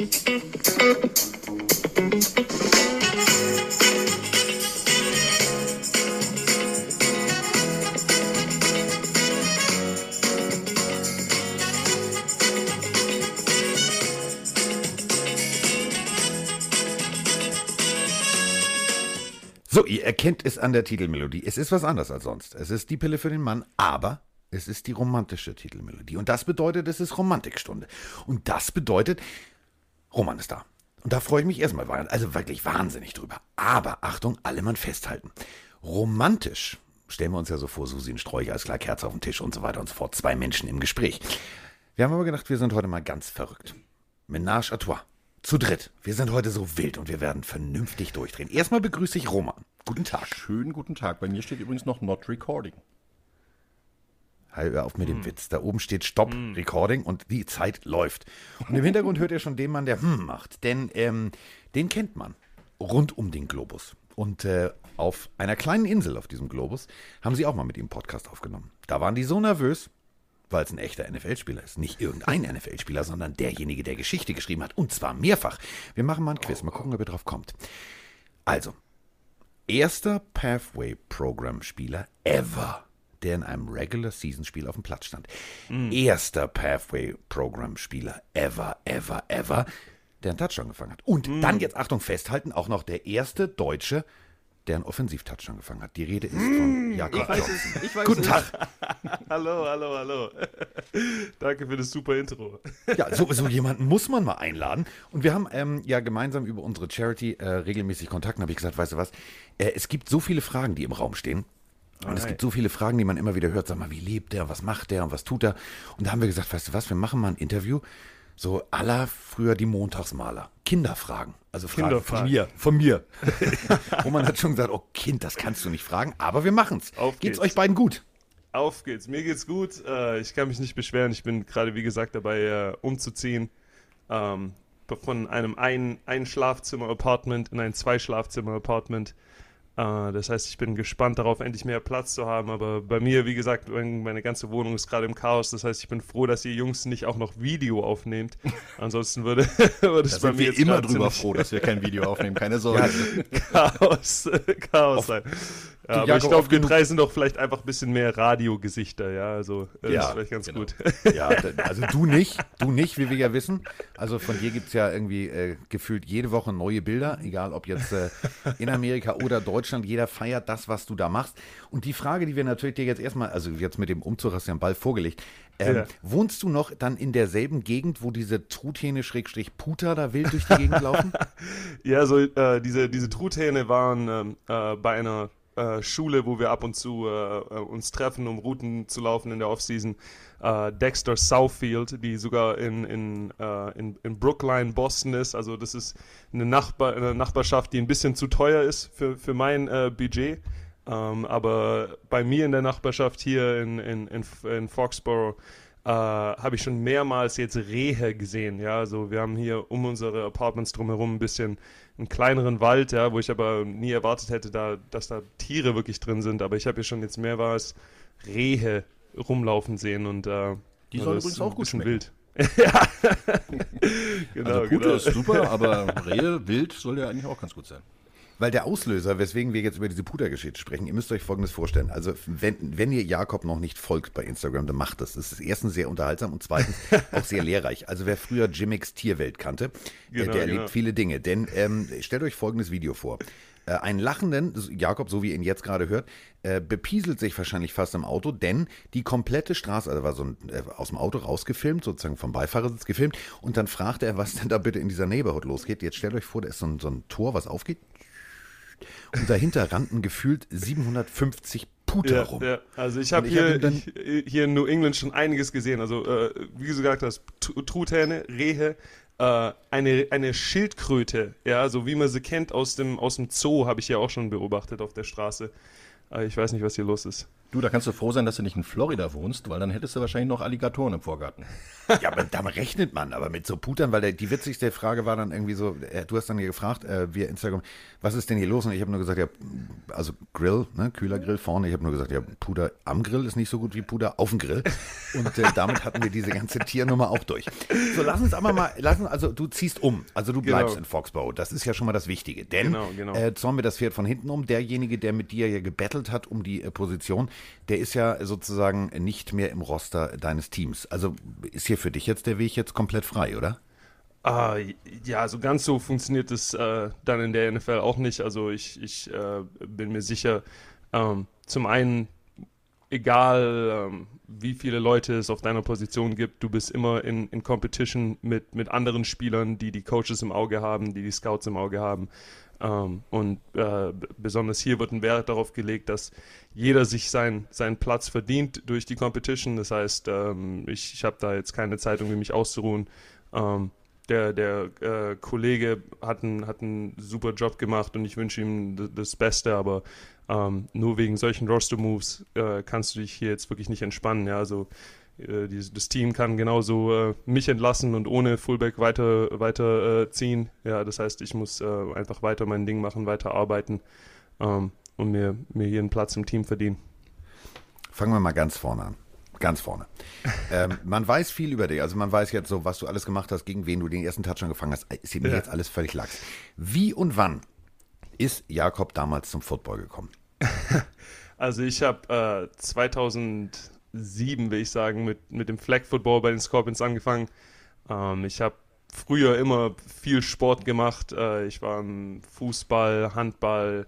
So, ihr erkennt es an der Titelmelodie. Es ist was anderes als sonst. Es ist die Pille für den Mann, aber es ist die romantische Titelmelodie. Und das bedeutet, es ist Romantikstunde. Und das bedeutet, Roman ist da. Und da freue ich mich erstmal, also wirklich wahnsinnig drüber. Aber Achtung, alle mal festhalten. Romantisch stellen wir uns ja so vor, Susi und Sträucher als klar Kerze auf dem Tisch und so weiter und so fort. Zwei Menschen im Gespräch. Wir haben aber gedacht, wir sind heute mal ganz verrückt. Menage à trois. Zu dritt. Wir sind heute so wild und wir werden vernünftig durchdrehen. Erstmal begrüße ich Roman. Guten Tag. Schönen guten Tag. Bei mir steht übrigens noch Not Recording. Hör auf mit dem hm. Witz. Da oben steht Stop hm. Recording und die Zeit läuft. Und im Hintergrund hört ihr schon den Mann, der hm macht. Denn ähm, den kennt man rund um den Globus. Und äh, auf einer kleinen Insel auf diesem Globus haben sie auch mal mit ihm Podcast aufgenommen. Da waren die so nervös, weil es ein echter NFL-Spieler ist. Nicht irgendein NFL-Spieler, sondern derjenige, der Geschichte geschrieben hat. Und zwar mehrfach. Wir machen mal ein Quiz, mal gucken, ob ihr drauf kommt. Also, erster Pathway-Programm-Spieler ever, der in einem Regular-Season-Spiel auf dem Platz stand. Mhm. Erster Pathway-Programm-Spieler ever, ever, ever, der einen Touchdown gefangen hat. Und mhm. dann jetzt, Achtung, festhalten, auch noch der erste Deutsche, der einen Offensiv-Touchdown gefangen hat. Die Rede ist von Jakob ich Johnson. Es, Guten Tag. hallo, hallo, hallo. Danke für das super Intro. ja, so, so jemanden muss man mal einladen. Und wir haben ähm, ja gemeinsam über unsere Charity äh, regelmäßig Kontakt. Und habe ich gesagt, weißt du was, äh, es gibt so viele Fragen, die im Raum stehen. Und es gibt so viele Fragen, die man immer wieder hört. Sag mal, wie lebt der, was macht der und was tut er? Und da haben wir gesagt, weißt du was, wir machen mal ein Interview so aller früher die Montagsmaler. Kinderfragen. Also Fragen Kinderfragen. von mir. Von mir. Roman hat schon gesagt, oh Kind, das kannst du nicht fragen, aber wir machen's. Auf geht's, geht's euch beiden gut? Auf geht's. Mir geht's gut. Äh, ich kann mich nicht beschweren. Ich bin gerade, wie gesagt, dabei äh, umzuziehen. Ähm, von einem ein, ein Schlafzimmer-Apartment in ein Zwei-Schlafzimmer-Apartment. Uh, das heißt, ich bin gespannt darauf, endlich mehr Platz zu haben. Aber bei mir, wie gesagt, meine ganze Wohnung ist gerade im Chaos. Das heißt, ich bin froh, dass ihr Jungs nicht auch noch Video aufnehmt. Ansonsten würde, würde es bei mir jetzt immer drüber froh, dass wir kein Video aufnehmen. Keine Sorge. Ja, Chaos, Chaos sein. Ja, aber ich glaube, wir drei sind doch vielleicht einfach ein bisschen mehr Radiogesichter, ja. Also das ja, ist vielleicht ganz genau. gut. Ja, also du nicht, du nicht, wie wir ja wissen. Also von dir gibt es ja irgendwie äh, gefühlt jede Woche neue Bilder, egal ob jetzt äh, in Amerika oder Deutschland. Jeder feiert das, was du da machst. Und die Frage, die wir natürlich dir jetzt erstmal, also jetzt mit dem Umzug hast du ja einen Ball vorgelegt. Ähm, ja. Wohnst du noch dann in derselben Gegend, wo diese Truthähne-Puter da wild durch die Gegend laufen? ja, so äh, diese, diese Truthähne waren ähm, äh, bei einer äh, Schule, wo wir ab und zu äh, äh, uns treffen, um Routen zu laufen in der Offseason. Äh, Dexter Southfield, die sogar in, in, äh, in, in, Brookline, Boston ist. Also das ist eine, Nachbar, eine Nachbarschaft, die ein bisschen zu teuer ist für, für mein Budget. Ähm, aber bei mir in der Nachbarschaft hier in, in, in, in Foxborough äh, habe ich schon mehrmals jetzt Rehe gesehen. Ja, also wir haben hier um unsere Apartments drumherum ein bisschen einen kleineren Wald, ja, wo ich aber nie erwartet hätte, da, dass da Tiere wirklich drin sind. Aber ich habe hier schon jetzt mehrmals Rehe rumlaufen sehen und äh, die sollen übrigens auch gut schmecken. wild. ja, genau. Also Pute genau. ist super, aber Rehe, wild soll ja eigentlich auch ganz gut sein. Weil der Auslöser, weswegen wir jetzt über diese Pudergeschichte sprechen, ihr müsst euch Folgendes vorstellen. Also, wenn, wenn ihr Jakob noch nicht folgt bei Instagram, dann macht das. Das ist erstens sehr unterhaltsam und zweitens auch sehr lehrreich. Also, wer früher Jimmix Tierwelt kannte, genau, der, der genau. erlebt viele Dinge. Denn ähm, stellt euch folgendes Video vor. Äh, einen lachenden, Jakob, so wie ihr ihn jetzt gerade hört, äh, bepieselt sich wahrscheinlich fast im Auto, denn die komplette Straße, also war so ein, äh, aus dem Auto rausgefilmt, sozusagen vom Beifahrersitz gefilmt, und dann fragt er, was denn da bitte in dieser Neighborhood losgeht. Jetzt stellt euch vor, da ist so ein, so ein Tor, was aufgeht und dahinter rannten gefühlt 750 Puter ja, rum. Ja. Also ich habe hier, hab hier in New England schon einiges gesehen. Also äh, wie du gesagt hast, Truthähne, Rehe, äh, eine, eine Schildkröte, ja, so wie man sie kennt aus dem, aus dem Zoo, habe ich ja auch schon beobachtet auf der Straße. Äh, ich weiß nicht, was hier los ist. Du, da kannst du froh sein, dass du nicht in Florida wohnst, weil dann hättest du wahrscheinlich noch Alligatoren im Vorgarten. Ja, aber damit rechnet man, aber mit so Putern, weil der, die witzigste Frage war dann irgendwie so, äh, du hast dann hier gefragt, äh, via Instagram, was ist denn hier los? Und ich habe nur gesagt, ja, also Grill, ne, kühler Grill vorne. Ich habe nur gesagt, ja, Puder am Grill ist nicht so gut wie Puder auf dem Grill. Und äh, damit hatten wir diese ganze Tiernummer auch durch. So, lass uns aber mal, lass uns, also du ziehst um, also du bleibst genau. in Foxborough. Das ist ja schon mal das Wichtige. Denn genau, genau. Äh, zäumen wir das Pferd von hinten um. Derjenige, der mit dir ja gebettelt hat um die äh, Position, der ist ja sozusagen nicht mehr im Roster deines Teams. Also ist hier für dich jetzt der Weg jetzt komplett frei, oder? Ah, ja, also ganz so funktioniert es äh, dann in der NFL auch nicht. Also ich, ich äh, bin mir sicher, ähm, zum einen, egal ähm, wie viele Leute es auf deiner Position gibt, du bist immer in, in Competition mit, mit anderen Spielern, die die Coaches im Auge haben, die die Scouts im Auge haben. Ähm, und äh, besonders hier wird ein Wert darauf gelegt, dass jeder sich sein, seinen Platz verdient durch die Competition. Das heißt, ähm, ich, ich habe da jetzt keine Zeit, um mich auszuruhen. Ähm, der, der äh, Kollege hat einen, hat einen super Job gemacht und ich wünsche ihm das Beste, aber ähm, nur wegen solchen Roster-Moves äh, kannst du dich hier jetzt wirklich nicht entspannen. Ja? Also das Team kann genauso äh, mich entlassen und ohne Fullback weiter, weiter äh, ziehen. Ja, das heißt, ich muss äh, einfach weiter mein Ding machen, weiter arbeiten ähm, und mir, mir hier einen Platz im Team verdienen. Fangen wir mal ganz vorne an. Ganz vorne. ähm, man weiß viel über dich. Also man weiß jetzt so, was du alles gemacht hast, gegen wen du den ersten Touchdown gefangen hast. Ist mir ja. jetzt alles völlig lax. Wie und wann ist Jakob damals zum Football gekommen? Also ich habe äh, 2000 sieben, will ich sagen, mit, mit dem Flag Football bei den Scorpions angefangen. Ähm, ich habe früher immer viel Sport gemacht. Äh, ich war im Fußball, Handball,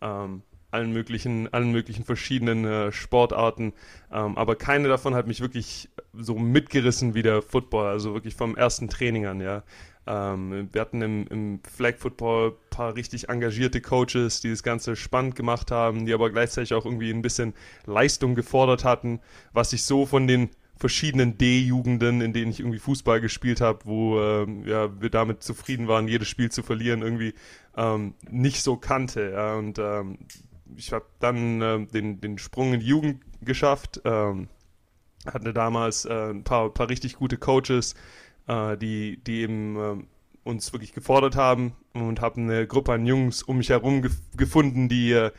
ähm, allen möglichen, allen möglichen verschiedenen äh, Sportarten. Ähm, aber keine davon hat mich wirklich so mitgerissen wie der Football, also wirklich vom ersten Training an, ja. Ähm, wir hatten im, im Flag Football ein paar richtig engagierte Coaches, die das Ganze spannend gemacht haben, die aber gleichzeitig auch irgendwie ein bisschen Leistung gefordert hatten, was ich so von den verschiedenen D-Jugenden, in denen ich irgendwie Fußball gespielt habe, wo ähm, ja, wir damit zufrieden waren, jedes Spiel zu verlieren, irgendwie ähm, nicht so kannte. Ja. Und ähm, ich habe dann äh, den, den Sprung in die Jugend geschafft, ähm, hatte damals äh, ein paar, paar richtig gute Coaches, äh, die, die eben äh, uns wirklich gefordert haben und habe eine Gruppe an Jungs um mich herum gef gefunden, die, äh,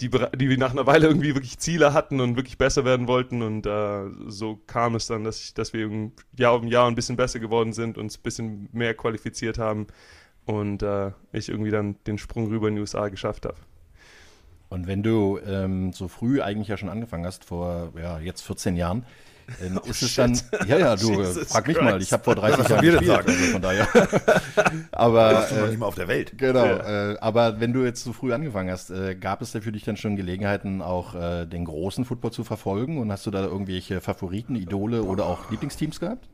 die, die nach einer Weile irgendwie wirklich Ziele hatten und wirklich besser werden wollten. Und äh, so kam es dann, dass, ich, dass wir Jahr um Jahr ein bisschen besser geworden sind, uns ein bisschen mehr qualifiziert haben und äh, ich irgendwie dann den Sprung rüber in die USA geschafft habe. Und wenn du ähm, so früh eigentlich ja schon angefangen hast, vor ja, jetzt 14 Jahren, ähm, oh, ist es dann, ja, ja, du, Jesus frag mich Christ. mal, ich habe vor 30 Jahren gespielt, sagen. also von daher. aber, du äh, noch nicht mal auf der Welt. Genau, ja. äh, aber wenn du jetzt so früh angefangen hast, äh, gab es da für dich dann schon Gelegenheiten, auch äh, den großen Football zu verfolgen und hast du da irgendwelche Favoriten, Idole oder auch Lieblingsteams gehabt?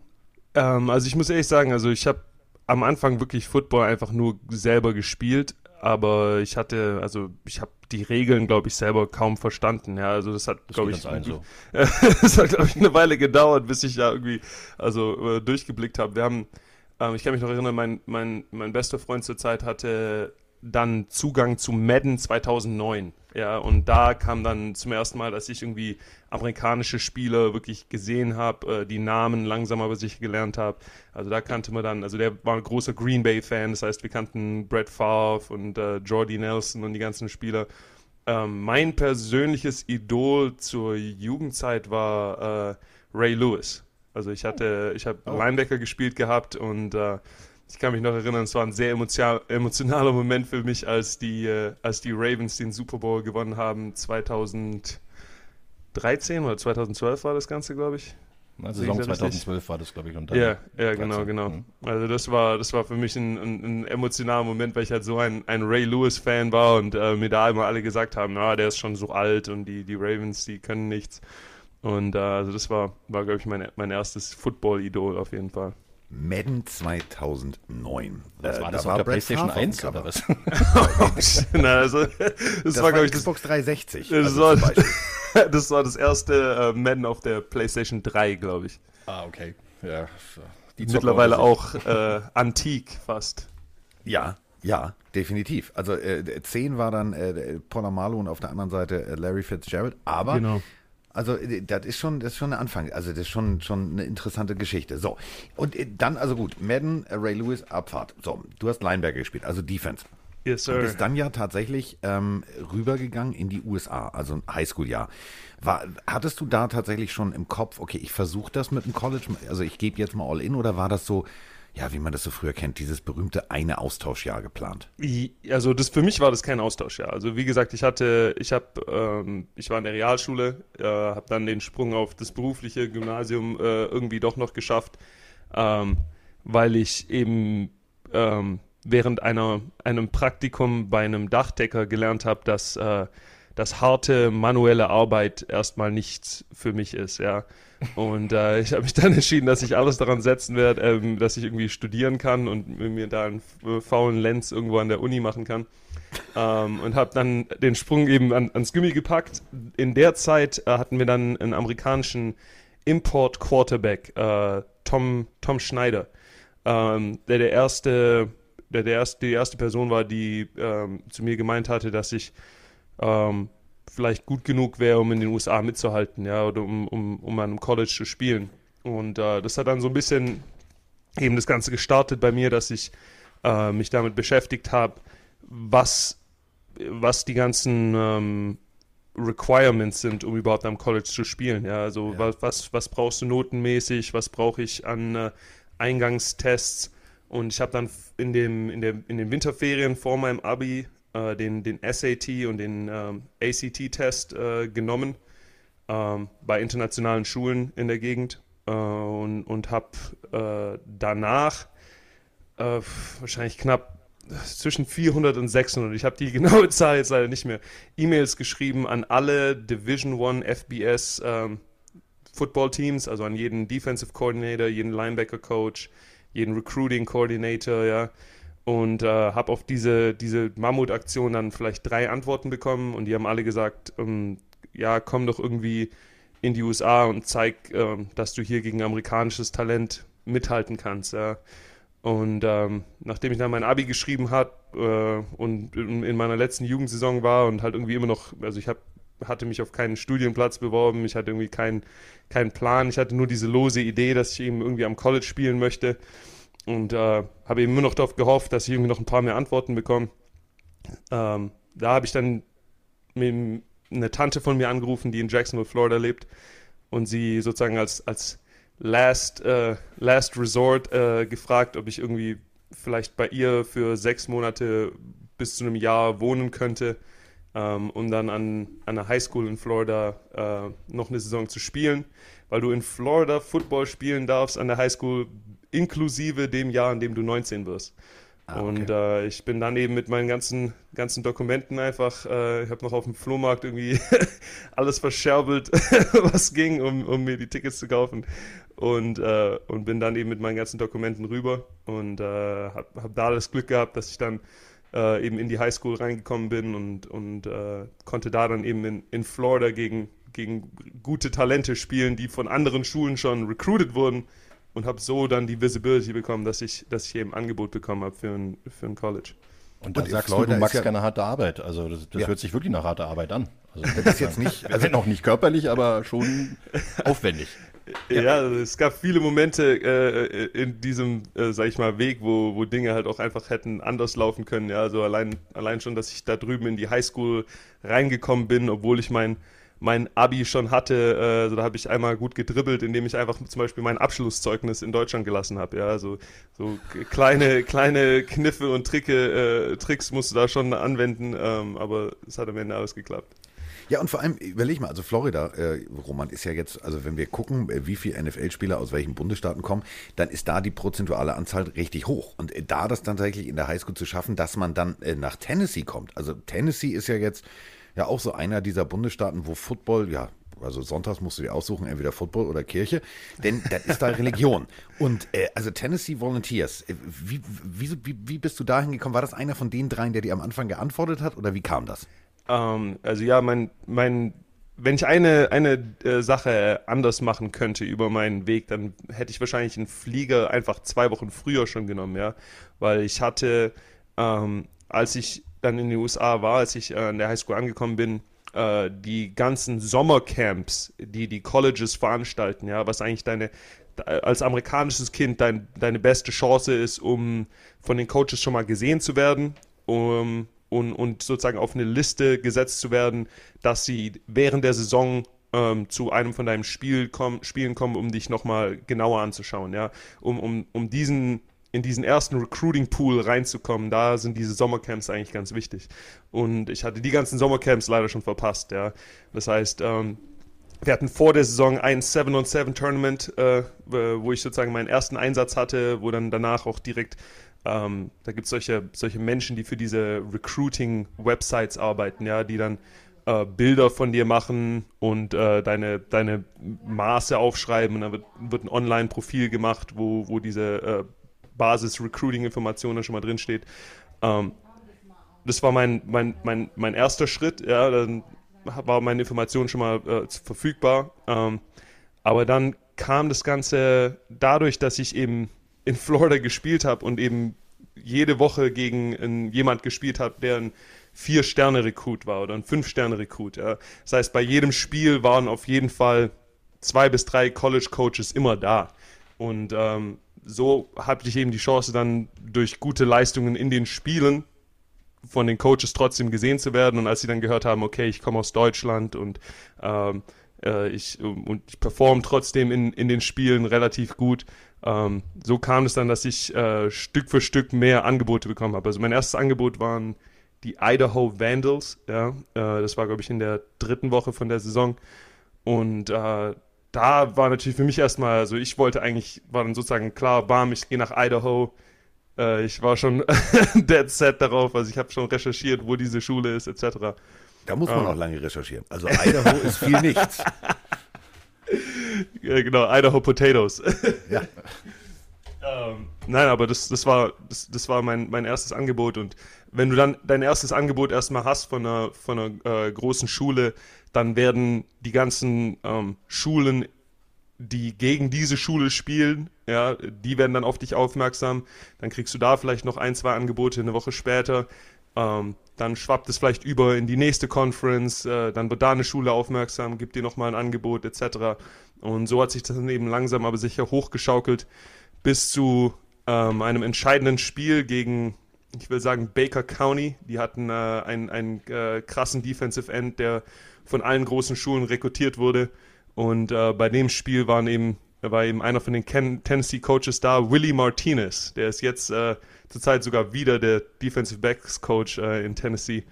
Ähm, also ich muss ehrlich sagen, also ich habe am Anfang wirklich Football einfach nur selber gespielt, aber ich hatte, also ich habe die Regeln, glaube ich, selber kaum verstanden. Ja, also das hat, glaube ich, so. das hat, glaube ich, eine Weile gedauert, bis ich ja irgendwie, also äh, durchgeblickt habe. Wir haben, ähm, ich kann mich noch erinnern, mein, mein, mein bester Freund zur Zeit hatte dann Zugang zu Madden 2009. Ja, und da kam dann zum ersten Mal, dass ich irgendwie amerikanische Spieler wirklich gesehen habe, äh, die Namen langsam aber sicher gelernt habe. Also da kannte man dann, also der war ein großer Green Bay-Fan, das heißt, wir kannten Brett Favre und äh, Jordy Nelson und die ganzen Spieler. Ähm, mein persönliches Idol zur Jugendzeit war äh, Ray Lewis. Also ich hatte, ich habe oh. Linebacker gespielt gehabt und äh, ich kann mich noch erinnern, es war ein sehr emotionaler Moment für mich, als die, äh, als die Ravens den Super Bowl gewonnen haben. 2013 oder 2012 war das Ganze, glaube ich. Also Saison 2012 war das, glaube ich. Und ja, ja, genau, genau. Mhm. Also das war, das war für mich ein, ein, ein, emotionaler Moment, weil ich halt so ein, ein Ray Lewis-Fan war und äh, mir da immer alle gesagt haben, na, der ist schon so alt und die, die Ravens, die können nichts. Und äh, also das war, war glaube ich, mein, mein erstes Football-Idol auf jeden Fall. Madden 2009. Das war äh, das da auf der PlayStation 1 oder was? Na, also, das, das war, glaube ich, Xbox 360. Das, also war, das war das erste äh, Madden auf der PlayStation 3, glaube ich. Ah, okay. Ja. Die Mittlerweile auch äh, antik fast. Ja, ja, definitiv. Also äh, 10 war dann äh, Polamalu und auf der anderen Seite äh, Larry Fitzgerald. Aber genau. Also äh, das ist schon, das ist schon ein Anfang. Also das ist schon, schon eine interessante Geschichte. So und äh, dann also gut, Madden, Ray Lewis, Abfahrt. So, du hast Linebacker gespielt, also Defense. Yes, sir. Und bist dann ja tatsächlich ähm, rübergegangen in die USA, also ein Highschool-Jahr. War, hattest du da tatsächlich schon im Kopf, okay, ich versuche das mit dem College, also ich gebe jetzt mal all in, oder war das so, ja, wie man das so früher kennt, dieses berühmte eine Austauschjahr geplant? Also das für mich war das kein Austauschjahr. Also wie gesagt, ich hatte, ich habe, ähm, ich war in der Realschule, äh, habe dann den Sprung auf das berufliche Gymnasium äh, irgendwie doch noch geschafft, ähm, weil ich eben ähm, während einer, einem Praktikum bei einem Dachdecker gelernt habe, dass, äh, dass harte manuelle Arbeit erstmal nichts für mich ist, ja. Und äh, ich habe mich dann entschieden, dass ich alles daran setzen werde, ähm, dass ich irgendwie studieren kann und mir da einen faulen Lenz irgendwo an der Uni machen kann. Ähm, und habe dann den Sprung eben an, ans Gummi gepackt. In der Zeit äh, hatten wir dann einen amerikanischen Import-Quarterback, äh, Tom, Tom Schneider, ähm, der der erste der, der erste, die erste Person war, die ähm, zu mir gemeint hatte, dass ich ähm, vielleicht gut genug wäre, um in den USA mitzuhalten, ja, oder um, um, um an einem College zu spielen. Und äh, das hat dann so ein bisschen eben das Ganze gestartet bei mir, dass ich äh, mich damit beschäftigt habe, was, was die ganzen ähm, Requirements sind, um überhaupt am College zu spielen. Ja, also ja. Was, was, was brauchst du notenmäßig, was brauche ich an äh, Eingangstests und ich habe dann in, dem, in, der, in den Winterferien vor meinem Abi äh, den, den SAT und den ähm, ACT-Test äh, genommen ähm, bei internationalen Schulen in der Gegend äh, und, und habe äh, danach äh, wahrscheinlich knapp zwischen 400 und 600, ich habe die genaue Zahl jetzt leider nicht mehr, E-Mails geschrieben an alle Division One FBS ähm, Football Teams, also an jeden Defensive Coordinator, jeden Linebacker Coach, jeden Recruiting Coordinator, ja. Und äh, habe auf diese, diese Mammutaktion dann vielleicht drei Antworten bekommen und die haben alle gesagt, ähm, ja, komm doch irgendwie in die USA und zeig, ähm, dass du hier gegen amerikanisches Talent mithalten kannst, ja. Und ähm, nachdem ich dann mein Abi geschrieben habe äh, und in, in, meiner letzten Jugendsaison war und halt irgendwie immer noch, also ich habe hatte mich auf keinen Studienplatz beworben, ich hatte irgendwie keinen keinen Plan, ich hatte nur diese lose Idee, dass ich eben irgendwie am College spielen möchte und äh, habe eben immer noch darauf gehofft, dass ich irgendwie noch ein paar mehr Antworten bekomme. Ähm, da habe ich dann eine Tante von mir angerufen, die in Jacksonville, Florida lebt und sie sozusagen als, als Last, äh, Last Resort äh, gefragt, ob ich irgendwie vielleicht bei ihr für sechs Monate bis zu einem Jahr wohnen könnte ähm, um dann an, an einer Highschool in Florida äh, noch eine Saison zu spielen, weil du in Florida Football spielen darfst an der Highschool inklusive dem Jahr, in dem du 19 wirst. Ah, okay. Und äh, ich bin dann eben mit meinen ganzen, ganzen Dokumenten einfach, äh, ich habe noch auf dem Flohmarkt irgendwie alles verscherbelt, was ging, um, um mir die Tickets zu kaufen. Und, äh, und bin dann eben mit meinen ganzen Dokumenten rüber und äh, habe hab da das Glück gehabt, dass ich dann äh, eben in die Highschool reingekommen bin und, und äh, konnte da dann eben in, in Florida gegen, gegen gute Talente spielen, die von anderen Schulen schon recruited wurden und habe so dann die Visibility bekommen, dass ich, dass ich eben Angebot bekommen habe für ein, für ein College. Und dann sagst Florida du, du magst ja keine harte Arbeit. Also das, das ja. hört sich wirklich nach harter Arbeit an. Also, das ist jetzt nicht, also noch nicht körperlich, aber schon aufwendig. Ja, ja also es gab viele Momente äh, in diesem, äh, sag ich mal, Weg, wo, wo Dinge halt auch einfach hätten anders laufen können. Ja, also allein, allein schon, dass ich da drüben in die Highschool reingekommen bin, obwohl ich mein, mein Abi schon hatte. Also da habe ich einmal gut gedribbelt, indem ich einfach zum Beispiel mein Abschlusszeugnis in Deutschland gelassen habe. Ja, also so kleine, kleine Kniffe und Tricke, äh, Tricks musst du da schon anwenden, ähm, aber es hat am Ende alles geklappt. Ja, und vor allem, überleg mal, also Florida, äh, Roman, ist ja jetzt, also wenn wir gucken, äh, wie viele NFL-Spieler aus welchen Bundesstaaten kommen, dann ist da die prozentuale Anzahl richtig hoch. Und äh, da das dann tatsächlich in der Highschool zu schaffen, dass man dann äh, nach Tennessee kommt. Also Tennessee ist ja jetzt ja auch so einer dieser Bundesstaaten, wo Football, ja, also sonntags musst du dir aussuchen, entweder Football oder Kirche, denn das ist da Religion. Und äh, also Tennessee Volunteers, äh, wie, wie, wie, wie bist du dahin gekommen? War das einer von den dreien, der dir am Anfang geantwortet hat oder wie kam das? Ähm, also ja, mein, mein, wenn ich eine, eine äh, Sache anders machen könnte über meinen Weg, dann hätte ich wahrscheinlich einen Flieger einfach zwei Wochen früher schon genommen, ja. Weil ich hatte, ähm, als ich dann in den USA war, als ich äh, an der Highschool angekommen bin äh, die ganzen Sommercamps, die die Colleges veranstalten, ja, was eigentlich deine als amerikanisches Kind dein, deine beste Chance ist, um von den Coaches schon mal gesehen zu werden um, und, und sozusagen auf eine Liste gesetzt zu werden, dass sie während der Saison ähm, zu einem von deinen Spiel komm, Spielen kommen, um dich nochmal genauer anzuschauen, ja, um, um, um diesen in diesen ersten Recruiting Pool reinzukommen, da sind diese Sommercamps eigentlich ganz wichtig. Und ich hatte die ganzen Sommercamps leider schon verpasst, ja. Das heißt, ähm, wir hatten vor der Saison ein 7-on-7-Tournament, äh, wo ich sozusagen meinen ersten Einsatz hatte, wo dann danach auch direkt, ähm, da gibt es solche, solche Menschen, die für diese Recruiting-Websites arbeiten, ja, die dann äh, Bilder von dir machen und äh, deine, deine Maße aufschreiben und dann wird, wird ein Online-Profil gemacht, wo, wo diese äh, Basis-Recruiting-Informationen schon mal drinsteht. Ähm, das war mein, mein, mein, mein erster Schritt, ja, dann war meine Information schon mal äh, verfügbar. Ähm, aber dann kam das Ganze dadurch, dass ich eben in Florida gespielt habe und eben jede Woche gegen jemand gespielt habe, der ein Vier-Sterne-Rekrut war oder ein Fünf-Sterne-Rekrut. Ja. Das heißt, bei jedem Spiel waren auf jeden Fall zwei bis drei College-Coaches immer da. Und ähm, so hatte ich eben die Chance, dann durch gute Leistungen in den Spielen von den Coaches trotzdem gesehen zu werden. Und als sie dann gehört haben, okay, ich komme aus Deutschland und ähm, äh, ich, und ich performe trotzdem in, in den Spielen relativ gut, ähm, so kam es dann, dass ich äh, Stück für Stück mehr Angebote bekommen habe. Also mein erstes Angebot waren die Idaho Vandals. Ja, äh, das war, glaube ich, in der dritten Woche von der Saison. Und äh, da war natürlich für mich erstmal, also ich wollte eigentlich, war dann sozusagen klar, bam, ich gehe nach Idaho. Äh, ich war schon dead set darauf, also ich habe schon recherchiert, wo diese Schule ist, etc. Da muss man. Ähm. auch lange recherchieren. Also Idaho ist viel nichts. ja, genau, Idaho Potatoes. ja. Ähm, nein, aber das, das war, das, das war mein, mein erstes Angebot. Und wenn du dann dein erstes Angebot erstmal hast von einer, von einer äh, großen Schule, dann werden die ganzen ähm, Schulen, die gegen diese Schule spielen, ja, die werden dann auf dich aufmerksam. Dann kriegst du da vielleicht noch ein, zwei Angebote eine Woche später. Ähm, dann schwappt es vielleicht über in die nächste Conference, äh, dann wird da eine Schule aufmerksam, gibt dir nochmal ein Angebot etc. Und so hat sich das dann eben langsam aber sicher hochgeschaukelt bis zu ähm, einem entscheidenden Spiel gegen, ich will sagen, Baker County. Die hatten äh, einen, einen äh, krassen Defensive End, der von allen großen Schulen rekrutiert wurde. Und äh, bei dem Spiel waren eben, war eben einer von den Ken Tennessee Coaches da, Willie Martinez. Der ist jetzt äh, zurzeit sogar wieder der Defensive Backs Coach äh, in Tennessee.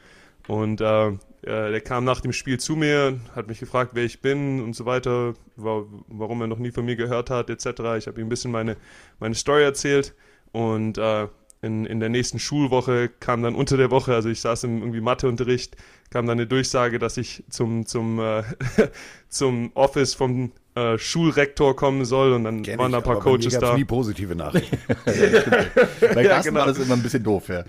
Und äh, äh, der kam nach dem Spiel zu mir, hat mich gefragt, wer ich bin und so weiter, war, warum er noch nie von mir gehört hat, etc. Ich habe ihm ein bisschen meine, meine Story erzählt und äh, in, in der nächsten Schulwoche kam dann unter der Woche, also ich saß im irgendwie Matheunterricht, kam dann eine Durchsage, dass ich zum, zum, äh, zum Office vom äh, Schulrektor kommen soll und dann Kenn waren da ein paar aber Coaches da. nie positive Nachrichten. bei ja, genau. war das immer ein bisschen doof, ja.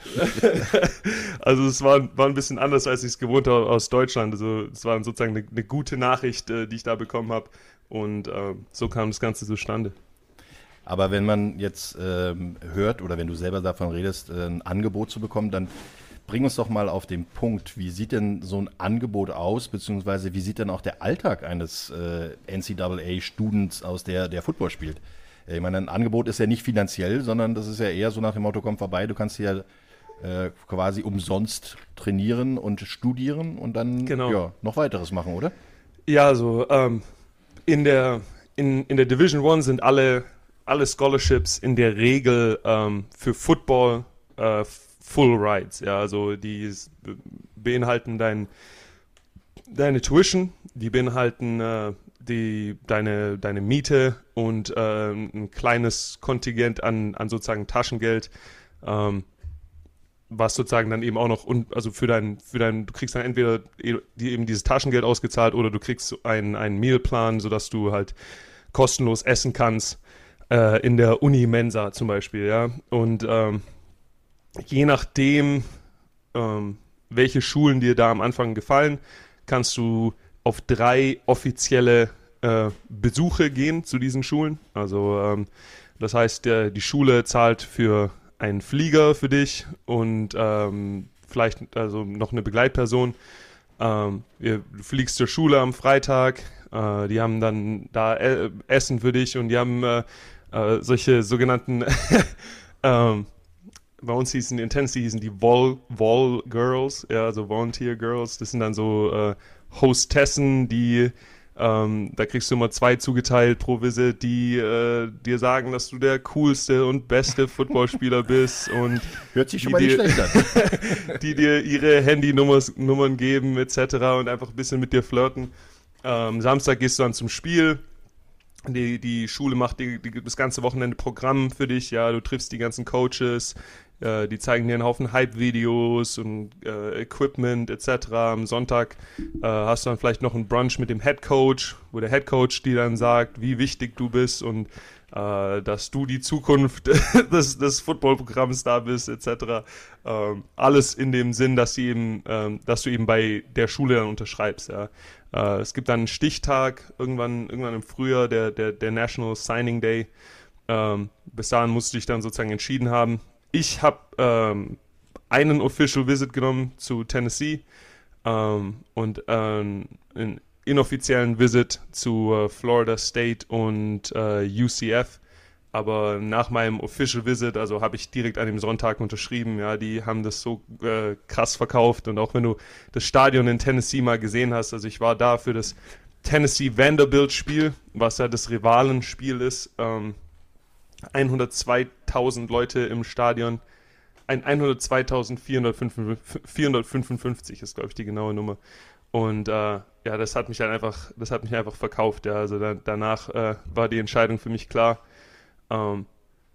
also es war, war ein bisschen anders, als ich es gewohnt habe aus Deutschland. Also es war sozusagen eine, eine gute Nachricht, äh, die ich da bekommen habe und äh, so kam das Ganze zustande. Aber wenn man jetzt ähm, hört oder wenn du selber davon redest, äh, ein Angebot zu bekommen, dann bring uns doch mal auf den Punkt. Wie sieht denn so ein Angebot aus, beziehungsweise wie sieht denn auch der Alltag eines äh, NCAA-Students aus, der, der Football spielt? Äh, ich meine, ein Angebot ist ja nicht finanziell, sondern das ist ja eher so nach dem Motto, komm vorbei, du kannst hier äh, quasi umsonst trainieren und studieren und dann genau. ja, noch weiteres machen, oder? Ja, also ähm, in, der, in, in der Division One sind alle alle Scholarships in der Regel ähm, für Football äh, Full Rides. Ja, also die beinhalten dein, deine Tuition, die beinhalten äh, die, deine, deine Miete und äh, ein kleines Kontingent an, an sozusagen Taschengeld. Ähm, was sozusagen dann eben auch noch, also für dein, für dein, du kriegst dann entweder eben dieses Taschengeld ausgezahlt oder du kriegst einen, einen Mealplan, sodass du halt kostenlos essen kannst äh, in der Uni-Mensa zum Beispiel, ja. Und ähm, je nachdem, ähm, welche Schulen dir da am Anfang gefallen, kannst du auf drei offizielle äh, Besuche gehen zu diesen Schulen. Also ähm, das heißt, der, die Schule zahlt für einen Flieger für dich und ähm, vielleicht also noch eine Begleitperson. Ähm, du fliegst zur Schule am Freitag, äh, die haben dann da äh, Essen für dich und die haben äh, äh solche sogenannten, ähm, bei uns hießen, in Tennessee hießen die Vol, Vol Girls, ja, also Volunteer Girls, das sind dann so äh, Hostessen, die ähm, da kriegst du immer zwei zugeteilt pro Visit, die äh, dir sagen, dass du der coolste und beste Footballspieler bist und hört sich schon mal nicht schlecht an. die dir ihre Handynummern geben etc. und einfach ein bisschen mit dir flirten. Ähm, Samstag gehst du dann zum Spiel. Die, die Schule macht die, die, das ganze Wochenende Programm für dich, ja, du triffst die ganzen Coaches, äh, die zeigen dir einen Haufen Hype-Videos und äh, Equipment etc. Am Sonntag äh, hast du dann vielleicht noch einen Brunch mit dem Head Coach, wo der Head Coach dir dann sagt, wie wichtig du bist und äh, dass du die Zukunft des, des Footballprogramms da bist etc. Ähm, alles in dem Sinn, dass, sie eben, ähm, dass du eben bei der Schule dann unterschreibst. Ja. Äh, es gibt dann einen Stichtag irgendwann, irgendwann im Frühjahr, der, der, der National Signing Day. Ähm, bis dahin musst du dich dann sozusagen entschieden haben, ich habe ähm, einen Official Visit genommen zu Tennessee ähm, und äh, einen inoffiziellen Visit zu äh, Florida State und äh, UCF. Aber nach meinem Official Visit, also habe ich direkt an dem Sonntag unterschrieben, ja, die haben das so äh, krass verkauft. Und auch wenn du das Stadion in Tennessee mal gesehen hast, also ich war da für das Tennessee Vanderbilt Spiel, was ja das Rivalenspiel ist. Ähm, 102.000 Leute im Stadion. Ein 102.455 ist, glaube ich, die genaue Nummer. Und äh, ja, das hat mich dann einfach, das hat mich einfach verkauft. Ja, also da, danach äh, war die Entscheidung für mich klar. Ähm,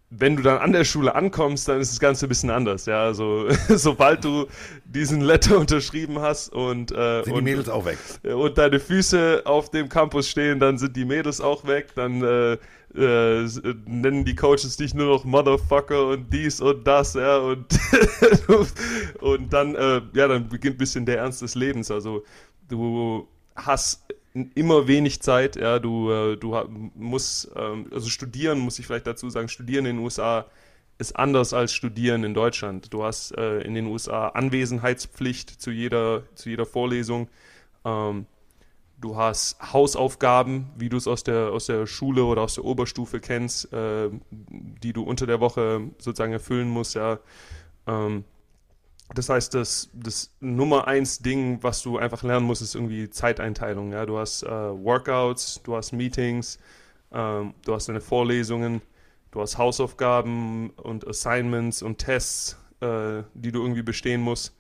wenn du dann an der Schule ankommst, dann ist das Ganze ein bisschen anders. Ja, also sobald du diesen Letter unterschrieben hast und, äh, sind und, die Mädels auch weg. Und deine Füße auf dem Campus stehen, dann sind die Mädels auch weg. Dann äh, äh, nennen die Coaches dich nur noch Motherfucker und dies und das, ja, und, und dann, äh, ja, dann beginnt ein bisschen der Ernst des Lebens. Also du hast immer wenig Zeit, ja, du, äh, du musst, ähm, also studieren, muss ich vielleicht dazu sagen, studieren in den USA ist anders als studieren in Deutschland. Du hast äh, in den USA Anwesenheitspflicht zu jeder, zu jeder Vorlesung. Ähm, du hast Hausaufgaben, wie du es aus der, aus der Schule oder aus der Oberstufe kennst, äh, die du unter der Woche sozusagen erfüllen musst, ja. Ähm, das heißt, das, das Nummer eins Ding, was du einfach lernen musst, ist irgendwie Zeiteinteilung. Ja? Du hast äh, Workouts, du hast Meetings, ähm, du hast deine Vorlesungen, du hast Hausaufgaben und Assignments und Tests, äh, die du irgendwie bestehen musst.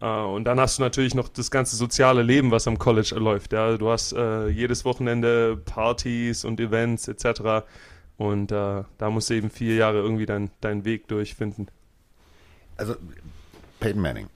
Äh, und dann hast du natürlich noch das ganze soziale Leben, was am College läuft. Ja? Du hast äh, jedes Wochenende Partys und Events etc. Und äh, da musst du eben vier Jahre irgendwie dein, deinen Weg durchfinden. Also Peyton Manning,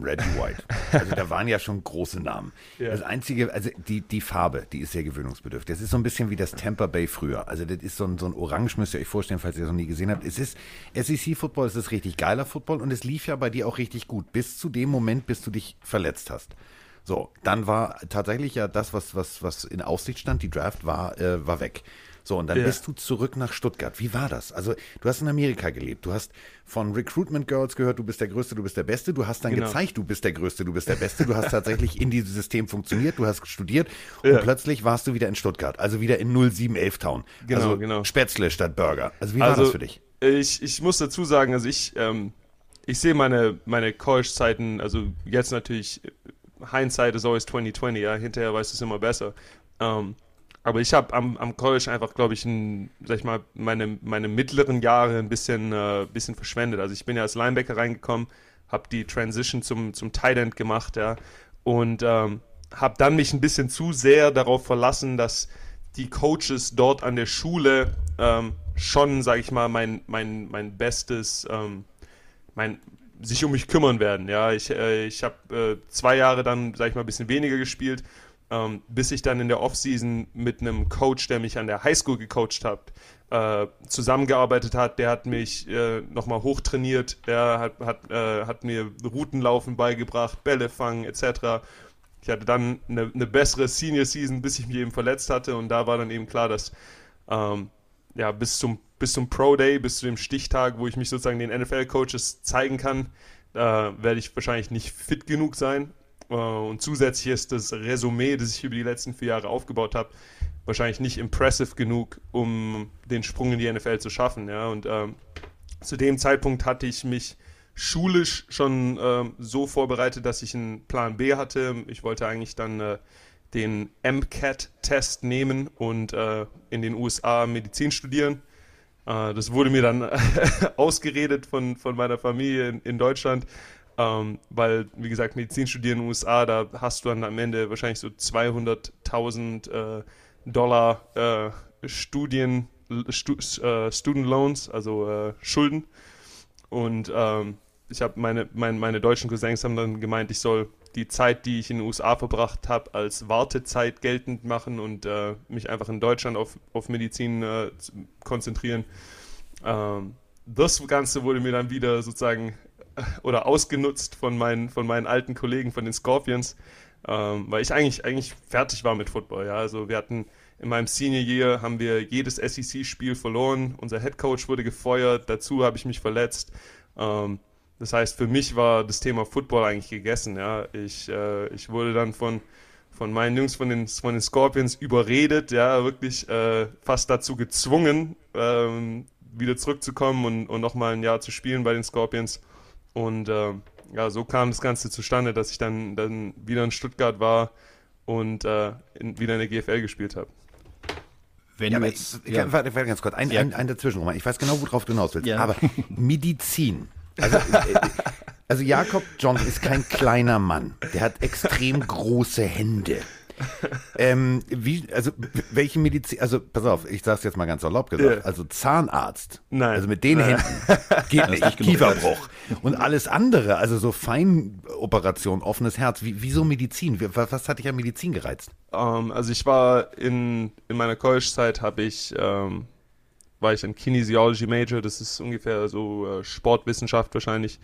Reggie White. Also da waren ja schon große Namen. Ja. Das einzige, also die, die Farbe, die ist sehr gewöhnungsbedürftig. Das ist so ein bisschen wie das Tampa Bay früher. Also das ist so ein, so ein Orange, müsst ihr euch vorstellen, falls ihr das noch nie gesehen habt. Es ist SEC-Football, es ist richtig geiler Football und es lief ja bei dir auch richtig gut, bis zu dem Moment, bis du dich verletzt hast. So, dann war tatsächlich ja das, was, was, was in Aussicht stand, die Draft war, äh, war weg. So, und dann ja. bist du zurück nach Stuttgart. Wie war das? Also, du hast in Amerika gelebt. Du hast von Recruitment Girls gehört, du bist der Größte, du bist der Beste. Du hast dann genau. gezeigt, du bist der Größte, du bist der Beste. Du hast tatsächlich in diesem System funktioniert, du hast studiert ja. und plötzlich warst du wieder in Stuttgart. Also wieder in 0711 Town. Genau, also genau. Spätzle statt Burger. Also, wie war also, das für dich? Ich, ich muss dazu sagen, also ich, ähm, ich sehe meine, meine College-Zeiten, also jetzt natürlich, Hindsight is always 2020, ja, hinterher weißt du es immer besser. Ähm, aber ich habe am, am College einfach, glaube ich, ein, sag ich mal, meine, meine mittleren Jahre ein bisschen, äh, bisschen verschwendet. Also ich bin ja als Linebacker reingekommen, habe die Transition zum, zum Tight End gemacht, ja, und ähm, habe dann mich ein bisschen zu sehr darauf verlassen, dass die Coaches dort an der Schule ähm, schon, sage ich mal, mein, mein, mein bestes, ähm, mein, sich um mich kümmern werden. Ja, ich, äh, ich habe äh, zwei Jahre dann, sage ich mal, ein bisschen weniger gespielt ähm, bis ich dann in der Offseason mit einem Coach, der mich an der Highschool gecoacht hat, äh, zusammengearbeitet hat. Der hat mich äh, nochmal hochtrainiert, der hat, hat, äh, hat mir Routenlaufen beigebracht, Bälle fangen etc. Ich hatte dann eine, eine, bessere Senior Season, bis ich mich eben verletzt hatte und da war dann eben klar, dass ähm, ja, bis zum, bis zum Pro Day, bis zu dem Stichtag, wo ich mich sozusagen den NFL-Coaches zeigen kann, äh, werde ich wahrscheinlich nicht fit genug sein und zusätzlich ist das Resümee, das ich über die letzten vier Jahre aufgebaut habe, wahrscheinlich nicht impressive genug, um den Sprung in die NFL zu schaffen. Ja? Und ähm, zu dem Zeitpunkt hatte ich mich schulisch schon ähm, so vorbereitet, dass ich einen Plan B hatte. Ich wollte eigentlich dann äh, den MCAT-Test nehmen und äh, in den USA Medizin studieren. Äh, das wurde mir dann ausgeredet von, von meiner Familie in, in Deutschland, ähm, weil, wie gesagt, Medizin studieren in den USA, da hast du dann am Ende wahrscheinlich so 200.000 äh, Dollar äh, Studien, Stu, äh, Student Loans, also äh, Schulden. Und ähm, ich habe meine, mein, meine deutschen Cousins haben dann gemeint, ich soll die Zeit, die ich in den USA verbracht habe, als Wartezeit geltend machen und äh, mich einfach in Deutschland auf, auf Medizin äh, konzentrieren. Ähm, das Ganze wurde mir dann wieder sozusagen oder ausgenutzt von meinen, von meinen alten Kollegen von den Scorpions, ähm, weil ich eigentlich, eigentlich fertig war mit Football. Ja? Also wir hatten in meinem Senior Year haben wir jedes SEC-Spiel verloren. Unser Head Coach wurde gefeuert. Dazu habe ich mich verletzt. Ähm, das heißt, für mich war das Thema Football eigentlich gegessen. Ja. Ich, äh, ich wurde dann von, von meinen Jungs von den, von den Scorpions überredet, ja, wirklich äh, fast dazu gezwungen, ähm, wieder zurückzukommen und, und nochmal ein Jahr zu spielen bei den Scorpions. Und äh, ja, so kam das Ganze zustande, dass ich dann, dann wieder in Stuttgart war und äh, in, wieder in der GFL gespielt habe. Wenn ja, du jetzt, ich, ja. warte, warte ganz kurz, ein, ja. ein, ein dazwischen, Ich weiß genau, worauf du hinaus willst. Ja. Aber Medizin, also, äh, also Jakob John ist kein kleiner Mann. Der hat extrem große Hände. ähm, wie, also welche Medizin, also pass auf, ich sag's jetzt mal ganz erlaubt gesagt, yeah. also Zahnarzt, Nein. also mit den Nein. Händen geht nicht, Kieferbruch und alles andere, also so Feinoperation, offenes Herz, wie, wieso Medizin? Was, was hat dich an Medizin gereizt? Um, ähm, also ich war in, in meiner College-Zeit habe ich ähm, war ich ein Kinesiology Major, das ist ungefähr so äh, Sportwissenschaft wahrscheinlich.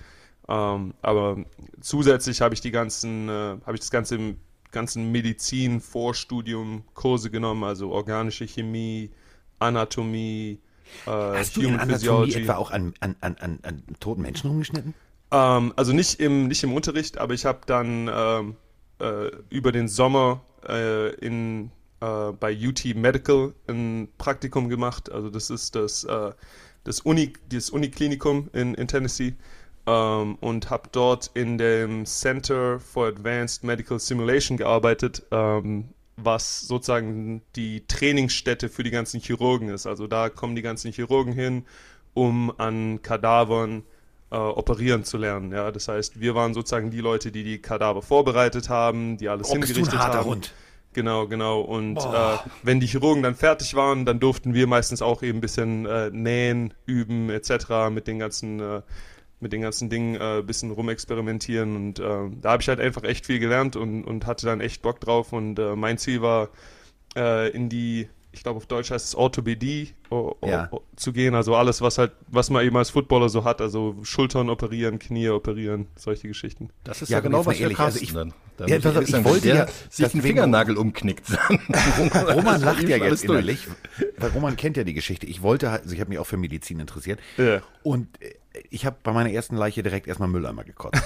Ähm, aber zusätzlich habe ich die ganzen, äh, habe ich das ganze ganzen Medizin Vorstudium Kurse genommen, also organische Chemie, Anatomie, äh, Hast Human du in Physiology. etwa auch an, an, an, an toten Menschen rumgeschnitten? Ähm, also nicht im, nicht im Unterricht, aber ich habe dann ähm, äh, über den Sommer äh, in äh, bei UT Medical ein Praktikum gemacht. Also das ist das, äh, das, Uni, das Uniklinikum in, in Tennessee. Ähm, und habe dort in dem Center for Advanced Medical Simulation gearbeitet, ähm, was sozusagen die Trainingsstätte für die ganzen Chirurgen ist. Also da kommen die ganzen Chirurgen hin, um an Kadavern äh, operieren zu lernen. Ja, das heißt, wir waren sozusagen die Leute, die die Kadaver vorbereitet haben, die alles oh, hingerichtet haben. Hund. Genau, genau. Und äh, wenn die Chirurgen dann fertig waren, dann durften wir meistens auch eben ein bisschen äh, nähen, üben etc. mit den ganzen, äh, mit den ganzen Dingen ein äh, bisschen rumexperimentieren. Und äh, da habe ich halt einfach echt viel gelernt und, und hatte dann echt Bock drauf. Und äh, mein Ziel war, in die ich glaube auf Deutsch heißt es Orthopädie ja. zu gehen, also alles, was halt, was man eben als Footballer so hat, also Schultern operieren, Knie operieren, solche Geschichten. Das ist ja, ja genau was ehrlich, also ich, dann. dann ja, ich, ich wollte ja sich einen Fingernagel umknickt. Roman lacht ja jetzt innerlich, weil Roman kennt ja die Geschichte. Ich wollte, also ich habe mich auch für Medizin interessiert ja. und äh, ich habe bei meiner ersten Leiche direkt erstmal Mülleimer gekotzt.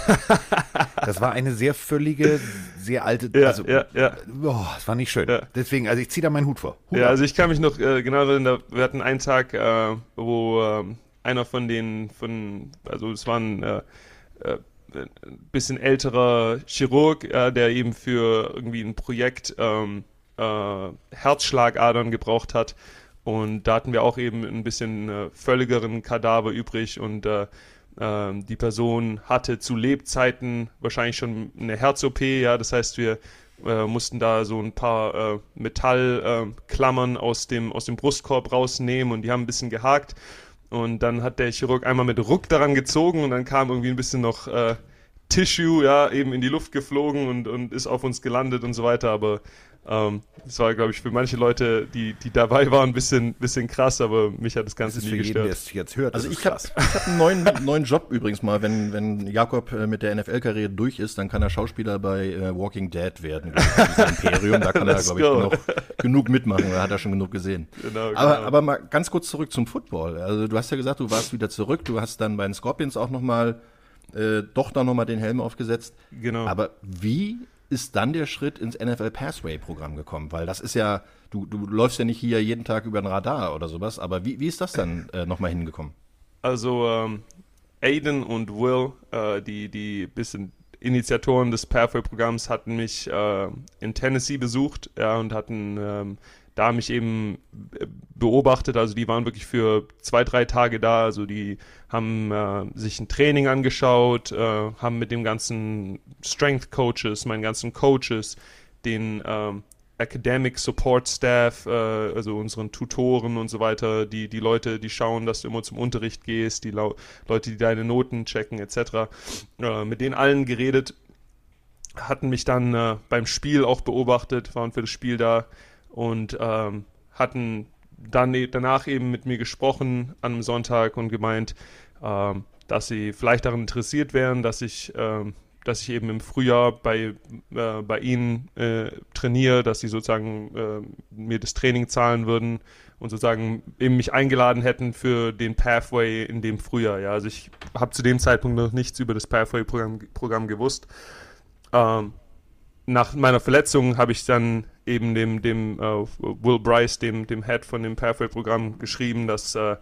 das war eine sehr völlige, sehr alte, ja, also, ja, ja. Boah, das war nicht schön. Ja. Deswegen, also ich ziehe da meinen Hut vor. Hut ja, ab. also ich kann mich noch äh, genau erinnern, wir hatten einen Tag, äh, wo äh, einer von den, von, also es war ein äh, äh, bisschen älterer Chirurg, der eben für irgendwie ein Projekt ähm, äh, Herzschlagadern gebraucht hat. Und da hatten wir auch eben ein bisschen äh, völligeren Kadaver übrig. Und äh, äh, die Person hatte zu Lebzeiten wahrscheinlich schon eine Herz-OP, ja, das heißt, wir äh, mussten da so ein paar äh, Metallklammern aus, dem, aus dem Brustkorb rausnehmen und die haben ein bisschen gehakt. Und dann hat der Chirurg einmal mit Ruck daran gezogen und dann kam irgendwie ein bisschen noch äh, Tissue, ja, eben in die Luft geflogen und, und ist auf uns gelandet und so weiter. Aber ähm, das war, glaube ich, für manche Leute, die, die dabei waren, ein bisschen, bisschen krass, aber mich hat das Ganze das nie gestört. Jeden, jetzt hört, also ich habe hab einen neuen, neuen Job übrigens mal, wenn, wenn Jakob äh, mit der NFL-Karriere durch ist, dann kann er Schauspieler bei äh, Walking Dead werden. Imperium, da kann er, glaube ich, genug, genug mitmachen, da hat er schon genug gesehen. Genau, genau. Aber, aber mal ganz kurz zurück zum Football. Also du hast ja gesagt, du warst wieder zurück, du hast dann bei den Scorpions auch nochmal äh, doch dann nochmal den Helm aufgesetzt. Genau. Aber wie ist dann der Schritt ins NFL Pathway Programm gekommen? Weil das ist ja, du, du läufst ja nicht hier jeden Tag über den Radar oder sowas, aber wie, wie ist das dann äh, nochmal hingekommen? Also ähm, Aiden und Will, äh, die, die bisschen Initiatoren des Pathway-Programms, hatten mich äh, in Tennessee besucht ja, und hatten ähm, da mich eben äh, beobachtet. Also die waren wirklich für zwei, drei Tage da. Also die haben äh, sich ein Training angeschaut, äh, haben mit dem ganzen Strength Coaches, meinen ganzen Coaches, den ähm, Academic Support Staff, äh, also unseren Tutoren und so weiter, die, die Leute, die schauen, dass du immer zum Unterricht gehst, die Leute, die deine Noten checken, etc. Äh, mit denen allen geredet, hatten mich dann äh, beim Spiel auch beobachtet, waren für das Spiel da und ähm, hatten dann e-, danach eben mit mir gesprochen an einem Sonntag und gemeint, ähm, dass sie vielleicht daran interessiert wären, dass ich ähm, dass ich eben im Frühjahr bei, äh, bei ihnen äh, trainiere, dass sie sozusagen äh, mir das Training zahlen würden und sozusagen eben mich eingeladen hätten für den Pathway in dem Frühjahr. Ja, also ich habe zu dem Zeitpunkt noch nichts über das Pathway-Programm Programm gewusst. Ähm, nach meiner Verletzung habe ich dann eben dem, dem uh, Will Bryce, dem, dem Head von dem Pathway-Programm, geschrieben, dass uh,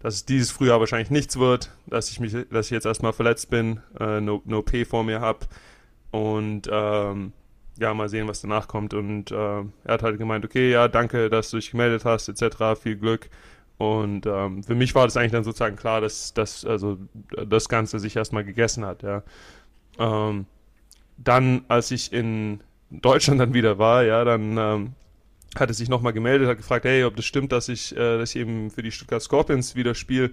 dass es dieses Frühjahr wahrscheinlich nichts wird, dass ich mich, dass ich jetzt erstmal verletzt bin, äh, no, no P vor mir habe und ähm, ja, mal sehen, was danach kommt. Und äh, er hat halt gemeint, okay, ja, danke, dass du dich gemeldet hast, etc., viel Glück. Und ähm, für mich war das eigentlich dann sozusagen klar, dass, dass also das Ganze sich erstmal gegessen hat, ja. Ähm, dann, als ich in Deutschland dann wieder war, ja, dann ähm, hatte sich nochmal gemeldet, hat gefragt, hey, ob das stimmt, dass ich, äh, dass ich eben für die Stuttgart Scorpions wieder spiele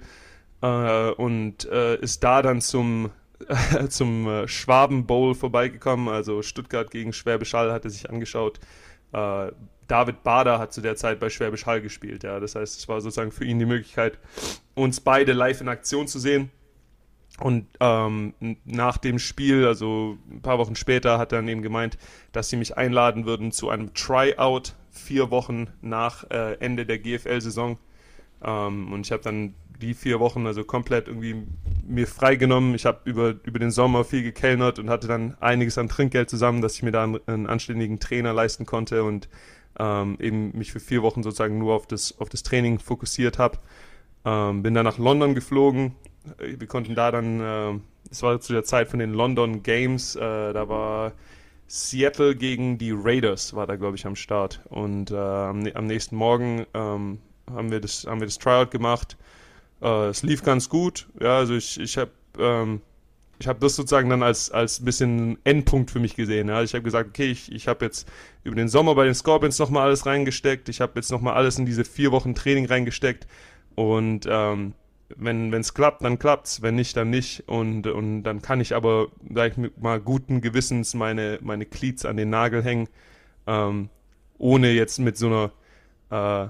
äh, und äh, ist da dann zum, zum äh, Schwaben Bowl vorbeigekommen, also Stuttgart gegen Schwäbisch Hall hatte sich angeschaut. Äh, David Bader hat zu der Zeit bei Schwäbisch Hall gespielt, ja, das heißt, es war sozusagen für ihn die Möglichkeit, uns beide live in Aktion zu sehen. Und ähm, nach dem Spiel, also ein paar Wochen später, hat er dann eben gemeint, dass sie mich einladen würden zu einem Tryout vier Wochen nach äh, Ende der GFL-Saison. Ähm, und ich habe dann die vier Wochen also komplett irgendwie mir freigenommen. Ich habe über, über den Sommer viel gekellnert und hatte dann einiges an Trinkgeld zusammen, dass ich mir da einen, einen anständigen Trainer leisten konnte und ähm, eben mich für vier Wochen sozusagen nur auf das, auf das Training fokussiert habe. Ähm, bin dann nach London geflogen. Wir konnten da dann, äh, es war zu der Zeit von den London Games, äh, da war Seattle gegen die Raiders war da, glaube ich, am Start. Und äh, am, nächsten Morgen ähm, haben, wir das, haben wir das Tryout gemacht. Äh, es lief ganz gut. Ja, also ich, ich habe ähm, ich habe das sozusagen dann als, als bisschen Endpunkt für mich gesehen. Ja. Ich habe gesagt, okay, ich, ich habe jetzt über den Sommer bei den Scorpions nochmal alles reingesteckt. Ich habe jetzt nochmal alles in diese vier Wochen Training reingesteckt. Und ähm, wenn es klappt, dann klappt's, wenn nicht, dann nicht. Und, und dann kann ich aber, sag ich mal, guten Gewissens meine, meine Cleats an den Nagel hängen, ähm, ohne jetzt mit so einer äh,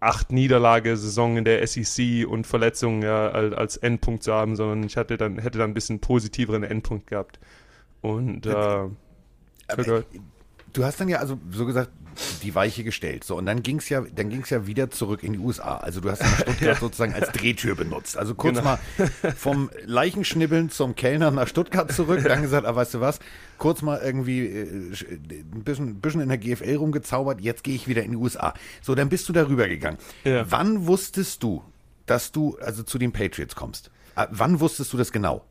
acht Niederlage-Saison in der SEC und Verletzungen ja, als Endpunkt zu haben, sondern ich hatte dann, hätte dann ein bisschen positiveren Endpunkt gehabt. Und äh, du hast dann ja also so gesagt die Weiche gestellt. So, und dann ging es ja, dann ging ja wieder zurück in die USA. Also du hast dann Stuttgart ja. sozusagen als Drehtür benutzt. Also kurz genau. mal vom Leichenschnibbeln zum Kellner nach Stuttgart zurück, dann gesagt, ah, weißt du was, kurz mal irgendwie äh, ein bisschen, bisschen in der GFL rumgezaubert, jetzt gehe ich wieder in die USA. So, dann bist du darüber gegangen. Ja. Wann wusstest du, dass du also zu den Patriots kommst? Äh, wann wusstest du das genau?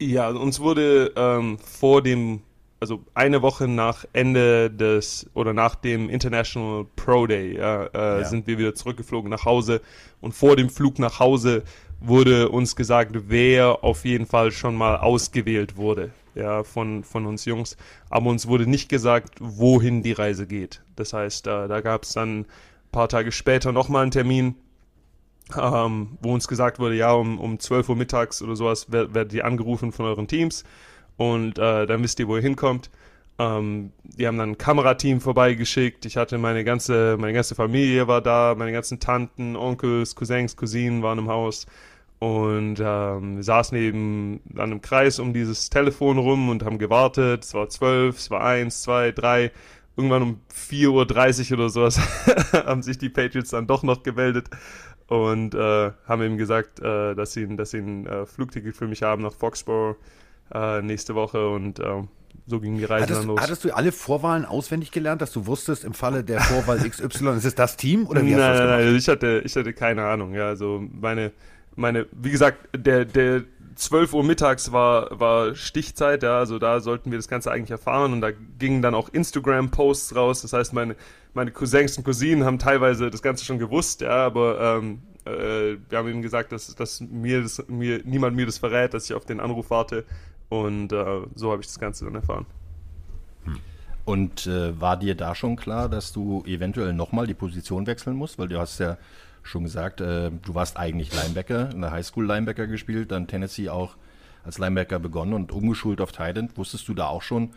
Ja, uns wurde ähm, vor dem also eine Woche nach Ende des oder nach dem International Pro Day ja, äh, ja. sind wir wieder zurückgeflogen nach Hause und vor dem Flug nach Hause wurde uns gesagt, wer auf jeden Fall schon mal ausgewählt wurde ja, von, von uns Jungs. Aber uns wurde nicht gesagt, wohin die Reise geht. Das heißt, äh, da gab es dann ein paar Tage später nochmal einen Termin, ähm, wo uns gesagt wurde, ja, um, um 12 Uhr mittags oder sowas werdet ihr angerufen von euren Teams und äh, dann wisst ihr, wo ihr hinkommt. Ähm, die haben dann ein Kamerateam vorbeigeschickt. Ich hatte meine ganze, meine ganze Familie war da, meine ganzen Tanten, Onkels, Cousins, Cousinen waren im Haus. Und ähm, saßen eben dann im Kreis um dieses Telefon rum und haben gewartet. Es war zwölf, es war eins, zwei, drei. Irgendwann um 4.30 Uhr oder sowas haben sich die Patriots dann doch noch gemeldet. und äh, haben ihm gesagt, äh, dass sie, dass sie ein äh, Flugticket für mich haben nach Foxborough äh, nächste Woche und äh, so ging die Reise hattest, dann los. Hattest du alle Vorwahlen auswendig gelernt, dass du wusstest, im Falle der Vorwahl XY ist es das Team oder wie nein, hast du das gemacht? Nein, ich hatte, ich hatte keine Ahnung. Ja, also meine, meine, wie gesagt, der, der 12 Uhr mittags war, war Stichzeit, ja, also da sollten wir das Ganze eigentlich erfahren und da gingen dann auch Instagram-Posts raus. Das heißt, meine, meine Cousins und Cousinen haben teilweise das Ganze schon gewusst, ja, aber ähm, äh, wir haben ihm gesagt, dass, dass mir, das, mir niemand mir das verrät, dass ich auf den Anruf warte und äh, so habe ich das Ganze dann erfahren. Hm. Und äh, war dir da schon klar, dass du eventuell nochmal die Position wechseln musst? Weil du hast ja schon gesagt, äh, du warst eigentlich Linebacker, in der Highschool Linebacker gespielt, dann Tennessee auch als Linebacker begonnen und umgeschult auf Titan. Wusstest du da auch schon,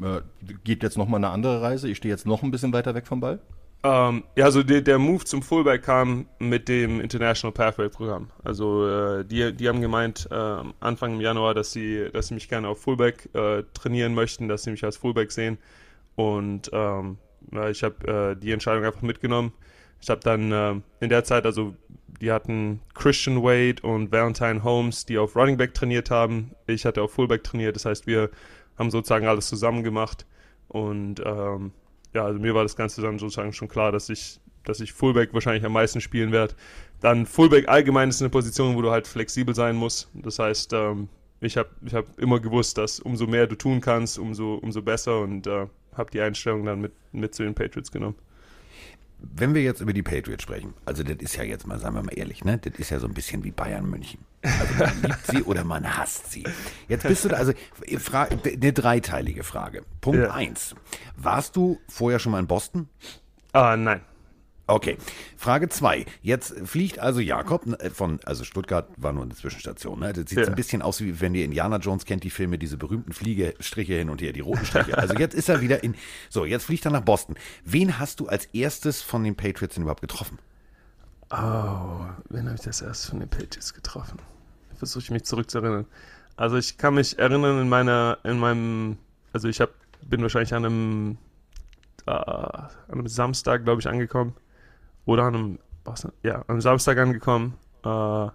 äh, geht jetzt nochmal eine andere Reise, ich stehe jetzt noch ein bisschen weiter weg vom Ball? Ähm, ja, also der, der Move zum Fullback kam mit dem International Pathway Programm. Also äh, die, die haben gemeint äh, Anfang im Januar, dass sie, dass sie mich gerne auf Fullback äh, trainieren möchten, dass sie mich als Fullback sehen. Und ähm, ich habe äh, die Entscheidung einfach mitgenommen. Ich habe dann äh, in der Zeit, also die hatten Christian Wade und Valentine Holmes, die auf Running Back trainiert haben. Ich hatte auf Fullback trainiert. Das heißt, wir haben sozusagen alles zusammen gemacht und ähm, ja, also mir war das Ganze dann sozusagen schon klar, dass ich, dass ich Fullback wahrscheinlich am meisten spielen werde. Dann Fullback allgemein ist eine Position, wo du halt flexibel sein musst. Das heißt, ähm, ich habe ich hab immer gewusst, dass umso mehr du tun kannst, umso, umso besser und äh, habe die Einstellung dann mit, mit zu den Patriots genommen. Wenn wir jetzt über die Patriots sprechen, also das ist ja jetzt mal, sagen wir mal ehrlich, ne? Das ist ja so ein bisschen wie Bayern München. Also man liebt sie oder man hasst sie. Jetzt bist du da, also eine dreiteilige Frage. Punkt ja. eins. Warst du vorher schon mal in Boston? Ah, nein. Okay. Frage 2. Jetzt fliegt also Jakob äh, von, also Stuttgart war nur eine Zwischenstation. Ne? Das sieht ja. ein bisschen aus, wie wenn ihr Indiana Jones kennt, die Filme, diese berühmten Fliegestriche hin und her, die roten Striche. Also jetzt ist er wieder in, so, jetzt fliegt er nach Boston. Wen hast du als erstes von den Patriots denn überhaupt getroffen? Oh, wen habe ich das erst von den Patriots getroffen? Versuche ich mich zurückzuerinnern. Also ich kann mich erinnern in meiner, in meinem, also ich hab, bin wahrscheinlich an einem, äh, an einem Samstag, glaube ich, angekommen oder an einem, ja, am Samstag angekommen, äh,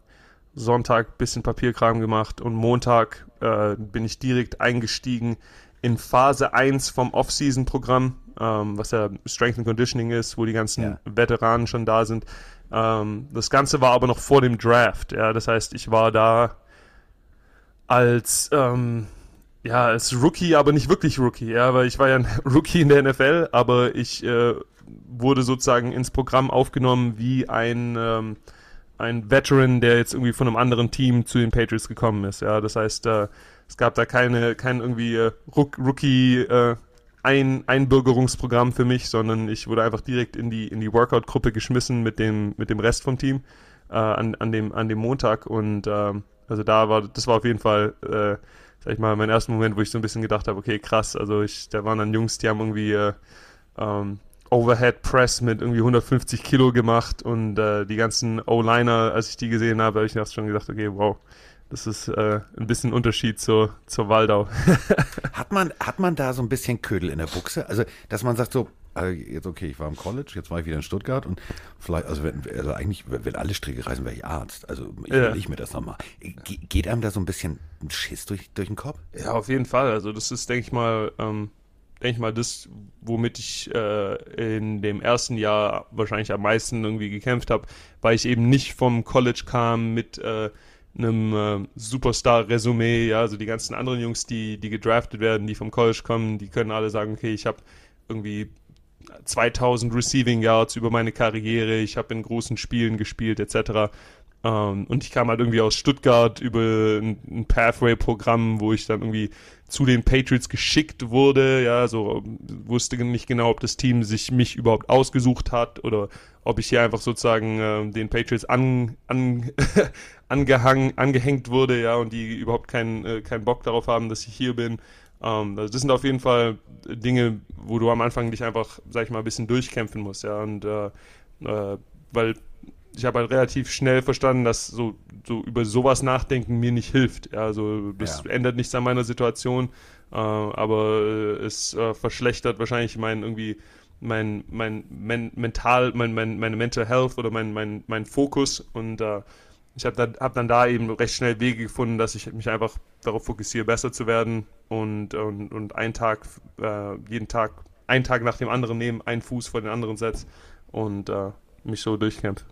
Sonntag bisschen Papierkram gemacht und Montag äh, bin ich direkt eingestiegen in Phase 1 vom Off-Season-Programm, ähm, was ja Strength and Conditioning ist, wo die ganzen ja. Veteranen schon da sind. Ähm, das Ganze war aber noch vor dem Draft, ja, das heißt, ich war da als ähm, ja, als Rookie, aber nicht wirklich Rookie, ja, weil ich war ja ein Rookie in der NFL, aber ich äh, wurde sozusagen ins Programm aufgenommen wie ein, ähm, ein Veteran, der jetzt irgendwie von einem anderen Team zu den Patriots gekommen ist. Ja, das heißt, äh, es gab da keine, kein irgendwie äh, Rookie äh, ein Einbürgerungsprogramm für mich, sondern ich wurde einfach direkt in die in die Workout-Gruppe geschmissen mit dem mit dem Rest vom Team äh, an, an dem an dem Montag und äh, also da war das war auf jeden Fall äh, sag ich mal mein erster Moment, wo ich so ein bisschen gedacht habe, okay krass, also ich da waren dann Jungs, die haben irgendwie äh, ähm, Overhead Press mit irgendwie 150 Kilo gemacht und äh, die ganzen O-Liner, als ich die gesehen habe, habe ich mir schon gesagt, okay, wow, das ist äh, ein bisschen Unterschied zur, zur Waldau. hat, man, hat man da so ein bisschen Ködel in der Buchse? Also, dass man sagt so, also jetzt okay, ich war im College, jetzt war ich wieder in Stuttgart und vielleicht, also, wenn, also eigentlich, wenn alle Stricke reisen, wäre ich Arzt. Also ich ja. ich mir das nochmal. Ge geht einem da so ein bisschen ein Schiss durch, durch den Kopf? Ja, auf jeden Fall. Also das ist, denke ich mal, ähm, denke ich mal, das, womit ich äh, in dem ersten Jahr wahrscheinlich am meisten irgendwie gekämpft habe, weil ich eben nicht vom College kam mit äh, einem äh, Superstar-Resümee. Ja, also die ganzen anderen Jungs, die, die gedraftet werden, die vom College kommen, die können alle sagen, okay, ich habe irgendwie 2000 Receiving Yards über meine Karriere, ich habe in großen Spielen gespielt, etc. Ähm, und ich kam halt irgendwie aus Stuttgart über ein, ein Pathway-Programm, wo ich dann irgendwie zu den Patriots geschickt wurde. Ja, so wusste nicht genau, ob das Team sich mich überhaupt ausgesucht hat oder ob ich hier einfach sozusagen äh, den Patriots an, an, angehang, angehängt wurde, ja, und die überhaupt keinen äh, keinen Bock darauf haben, dass ich hier bin. Ähm, also das sind auf jeden Fall Dinge, wo du am Anfang dich einfach, sag ich mal, ein bisschen durchkämpfen musst, ja, und äh, äh weil ich habe halt relativ schnell verstanden, dass so, so über sowas nachdenken mir nicht hilft. Also das ja. ändert nichts an meiner Situation, äh, aber äh, es äh, verschlechtert wahrscheinlich mein irgendwie mein, mein, mein mental, mein, mein, meine Mental Health oder mein, mein, mein Fokus und äh, ich habe dann, hab dann da eben recht schnell Wege gefunden, dass ich mich einfach darauf fokussiere, besser zu werden und, und, und einen Tag, äh, jeden Tag, einen Tag nach dem anderen nehmen, einen Fuß vor den anderen setze und äh, mich so durchkämpfe.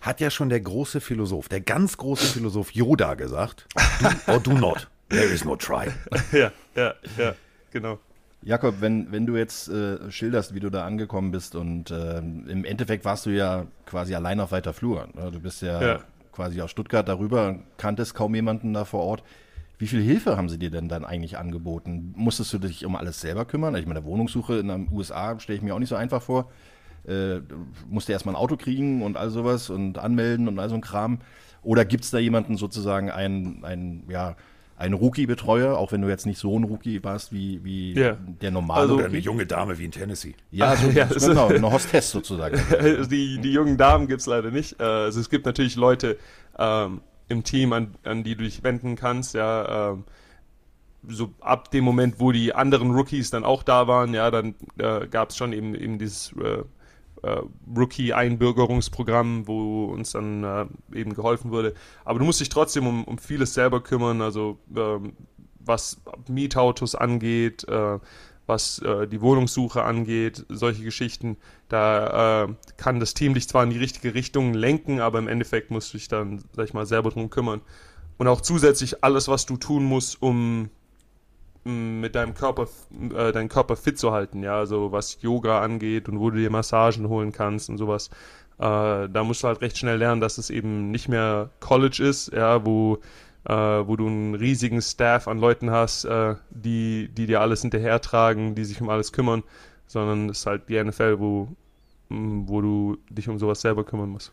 Hat ja schon der große Philosoph, der ganz große Philosoph Yoda gesagt, do or do not, there is no try. ja, ja, ja, genau. Jakob, wenn, wenn du jetzt äh, schilderst, wie du da angekommen bist und äh, im Endeffekt warst du ja quasi allein auf weiter Flur. Ne? Du bist ja, ja, quasi aus Stuttgart darüber, kanntest kaum jemanden da vor Ort. Wie viel Hilfe haben sie dir denn dann eigentlich angeboten? Musstest du dich um alles selber kümmern? Ich meine, Wohnungssuche in den USA stelle ich mir auch nicht so einfach vor. Äh, musste erstmal ein Auto kriegen und all sowas und anmelden und all so ein Kram. Oder gibt es da jemanden sozusagen, einen, einen ja, ein Rookie-Betreuer, auch wenn du jetzt nicht so ein Rookie warst wie, wie yeah. der normale. Also, Oder eine junge Dame wie in Tennessee. Ja, so, ja genau, eine Hostess sozusagen. die, die jungen Damen gibt es leider nicht. Äh, also es gibt natürlich Leute ähm, im Team, an, an die du dich wenden kannst, ja. Ähm, so ab dem Moment, wo die anderen Rookies dann auch da waren, ja, dann äh, gab es schon eben, eben dieses äh, äh, Rookie-Einbürgerungsprogramm, wo uns dann äh, eben geholfen wurde. Aber du musst dich trotzdem um, um vieles selber kümmern, also ähm, was Mietautos angeht, äh, was äh, die Wohnungssuche angeht, solche Geschichten. Da äh, kann das Team dich zwar in die richtige Richtung lenken, aber im Endeffekt musst du dich dann, sag ich mal, selber drum kümmern. Und auch zusätzlich alles, was du tun musst, um mit deinem Körper, äh, deinen Körper fit zu halten, ja, also was Yoga angeht und wo du dir Massagen holen kannst und sowas. Äh, da musst du halt recht schnell lernen, dass es eben nicht mehr College ist, ja, wo, äh, wo du einen riesigen Staff an Leuten hast, äh, die, die dir alles hinterhertragen, die sich um alles kümmern, sondern es ist halt die NFL, wo, wo du dich um sowas selber kümmern musst.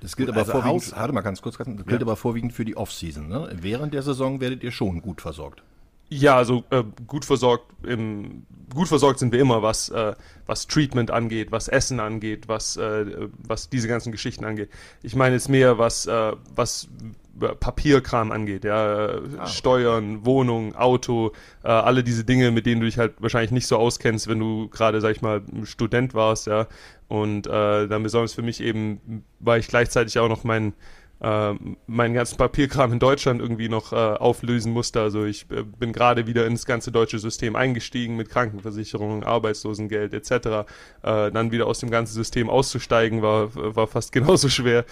Das gilt aber also vorwiegend, warte mal ganz kurz, das gilt ja. aber vorwiegend für die Offseason. Ne? Während der Saison werdet ihr schon gut versorgt. Ja, also äh, gut versorgt im, gut versorgt sind wir immer, was, äh, was Treatment angeht, was Essen angeht, was, äh, was diese ganzen Geschichten angeht. Ich meine jetzt mehr, was, äh, was Papierkram angeht, ja, ah. Steuern, Wohnung, Auto, äh, alle diese Dinge, mit denen du dich halt wahrscheinlich nicht so auskennst, wenn du gerade, sag ich mal, Student warst, ja. Und äh, dann besonders für mich eben, weil ich gleichzeitig auch noch mein äh, meinen ganzen Papierkram in Deutschland irgendwie noch äh, auflösen musste. Also ich äh, bin gerade wieder ins ganze deutsche System eingestiegen mit Krankenversicherung, Arbeitslosengeld etc. Äh, dann wieder aus dem ganzen System auszusteigen war, war fast genauso schwer.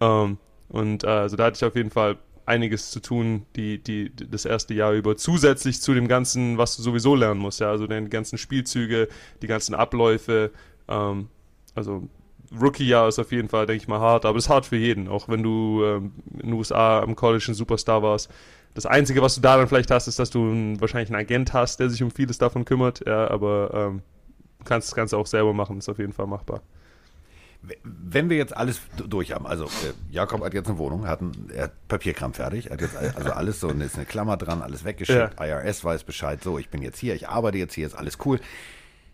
Ähm, und äh, also da hatte ich auf jeden Fall einiges zu tun, die, die, das erste Jahr über, zusätzlich zu dem Ganzen, was du sowieso lernen musst, ja, also den ganzen Spielzüge, die ganzen Abläufe, ähm, also Rookie-Jahr ist auf jeden Fall, denke ich mal, hart, aber es ist hart für jeden, auch wenn du ähm, in den USA am College ein Superstar warst. Das Einzige, was du da dann vielleicht hast, ist, dass du einen, wahrscheinlich einen Agent hast, der sich um vieles davon kümmert, ja, aber ähm, kannst das Ganze auch selber machen, ist auf jeden Fall machbar. Wenn wir jetzt alles durch haben, also äh, Jakob hat jetzt eine Wohnung, hat, ein, er hat Papierkram fertig, hat jetzt also alles so, ist eine Klammer dran, alles weggeschickt, ja. IRS weiß Bescheid, so, ich bin jetzt hier, ich arbeite jetzt hier, ist alles cool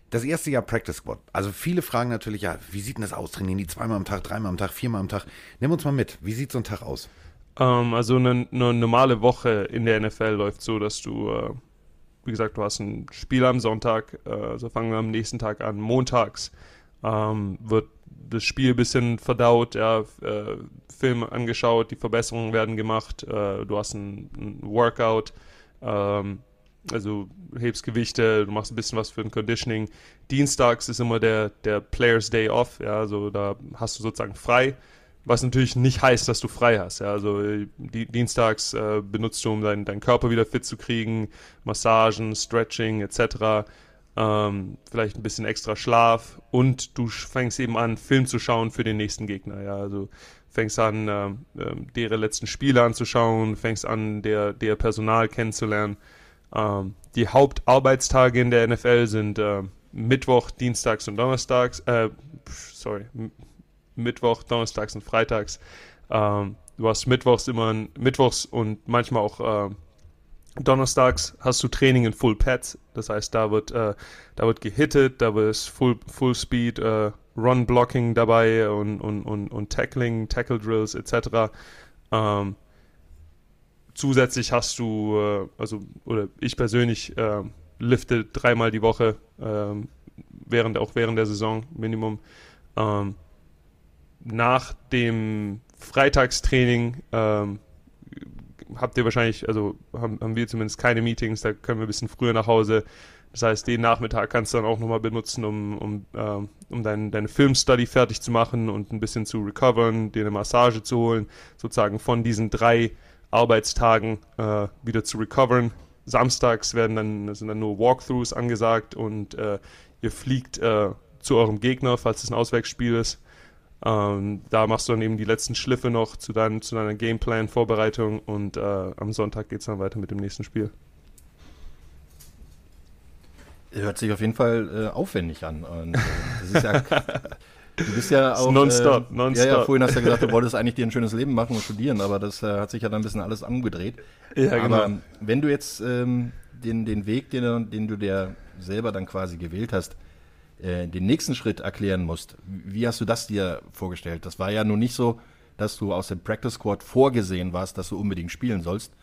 das erste Jahr Practice Squad. Also viele fragen natürlich, ja, wie sieht denn das aus? Trainieren die zweimal am Tag, dreimal am Tag, viermal am Tag? Nimm uns mal mit. Wie sieht so ein Tag aus? Ähm, also eine, eine, normale Woche in der NFL läuft so, dass du, äh, wie gesagt, du hast ein Spiel am Sonntag, äh, also fangen wir am nächsten Tag an. Montags ähm, wird das Spiel ein bisschen verdaut, ja, äh, Film angeschaut, die Verbesserungen werden gemacht, du hast ein, ein Workout. Ähm, also hebst Gewichte, du machst ein bisschen was für ein Conditioning. Dienstags ist immer der, der Players Day Off, ja, also da hast du sozusagen frei, was natürlich nicht heißt, dass du frei hast, ja, also die, dienstags äh, benutzt du, um deinen dein Körper wieder fit zu kriegen, Massagen, Stretching etc., ähm, vielleicht ein bisschen extra Schlaf und du fängst eben an, Film zu schauen für den nächsten Gegner, ja, also fängst an, äh, äh, deren letzten Spiele anzuschauen, fängst an, der, der Personal kennenzulernen, ähm, die Hauptarbeitstage in der NFL sind äh, Mittwoch, Dienstags und Donnerstags. Äh, sorry, Mittwoch, Donnerstags und Freitags. Ähm, du hast Mittwochs immer Mittwochs und manchmal auch äh, Donnerstags hast du Training in Full Pads. Das heißt, da wird äh, da wird gehittet, da wird Full Full Speed äh, Run Blocking dabei und und und, und Tackling, Tackle Drills etc. Ähm, zusätzlich hast du, äh, also, oder ich persönlich äh, lifte dreimal die Woche, äh, während, auch während der Saison, Minimum. Ähm, nach dem Freitagstraining ähm, habt ihr wahrscheinlich, also haben, haben wir zumindest keine Meetings, da können wir ein bisschen früher nach Hause. Das heißt, den Nachmittag kannst du dann auch nochmal benutzen, um, um, ähm, um dein, deine Filmstudy fertig zu machen und ein bisschen zu recovern, dir eine Massage zu holen, sozusagen von diesen drei Arbeitstagen äh, wieder zu recovern. Samstags werden dann, sind dann nur Walkthroughs angesagt und äh, ihr fliegt äh, zu eurem Gegner, falls es ein Auswärtsspiel ist. Ähm, da machst du dann eben die letzten Schliffe noch zu, dein, zu deiner Gameplan-Vorbereitung und äh, am Sonntag geht es dann weiter mit dem nächsten Spiel. Hört sich auf jeden Fall äh, aufwendig an. Und, äh, das ist ja, du bist ja auch. Nonstop, äh, nonstop. Ja, ja, vorhin hast du ja gesagt, du wolltest eigentlich dir ein schönes Leben machen und studieren, aber das äh, hat sich ja dann ein bisschen alles umgedreht. Ja, genau. aber genau. wenn du jetzt ähm, den, den Weg, den, den du dir selber dann quasi gewählt hast, äh, den nächsten Schritt erklären musst, wie hast du das dir vorgestellt? Das war ja nun nicht so, dass du aus dem Practice Squad vorgesehen warst, dass du unbedingt spielen sollst.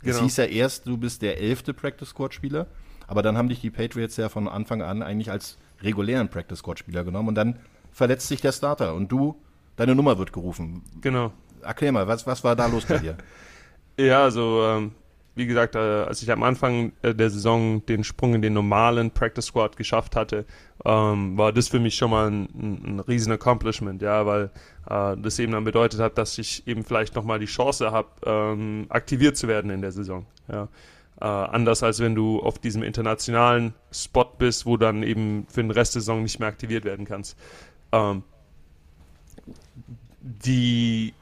Es genau. hieß ja erst, du bist der elfte Practice Squad Spieler, aber dann haben dich die Patriots ja von Anfang an eigentlich als regulären Practice Squad Spieler genommen und dann verletzt sich der Starter und du, deine Nummer wird gerufen. Genau. Erklär mal, was, was war da los bei dir? ja, also ähm, wie gesagt, äh, als ich am Anfang äh, der Saison den Sprung in den normalen Practice Squad geschafft hatte, ähm, war das für mich schon mal ein, ein, ein riesen Accomplishment, ja, weil äh, das eben dann bedeutet hat, dass ich eben vielleicht nochmal die Chance habe, ähm, aktiviert zu werden in der Saison. Ja. Äh, anders als wenn du auf diesem internationalen Spot bist, wo dann eben für den Rest der Saison nicht mehr aktiviert werden kannst. Ähm, die,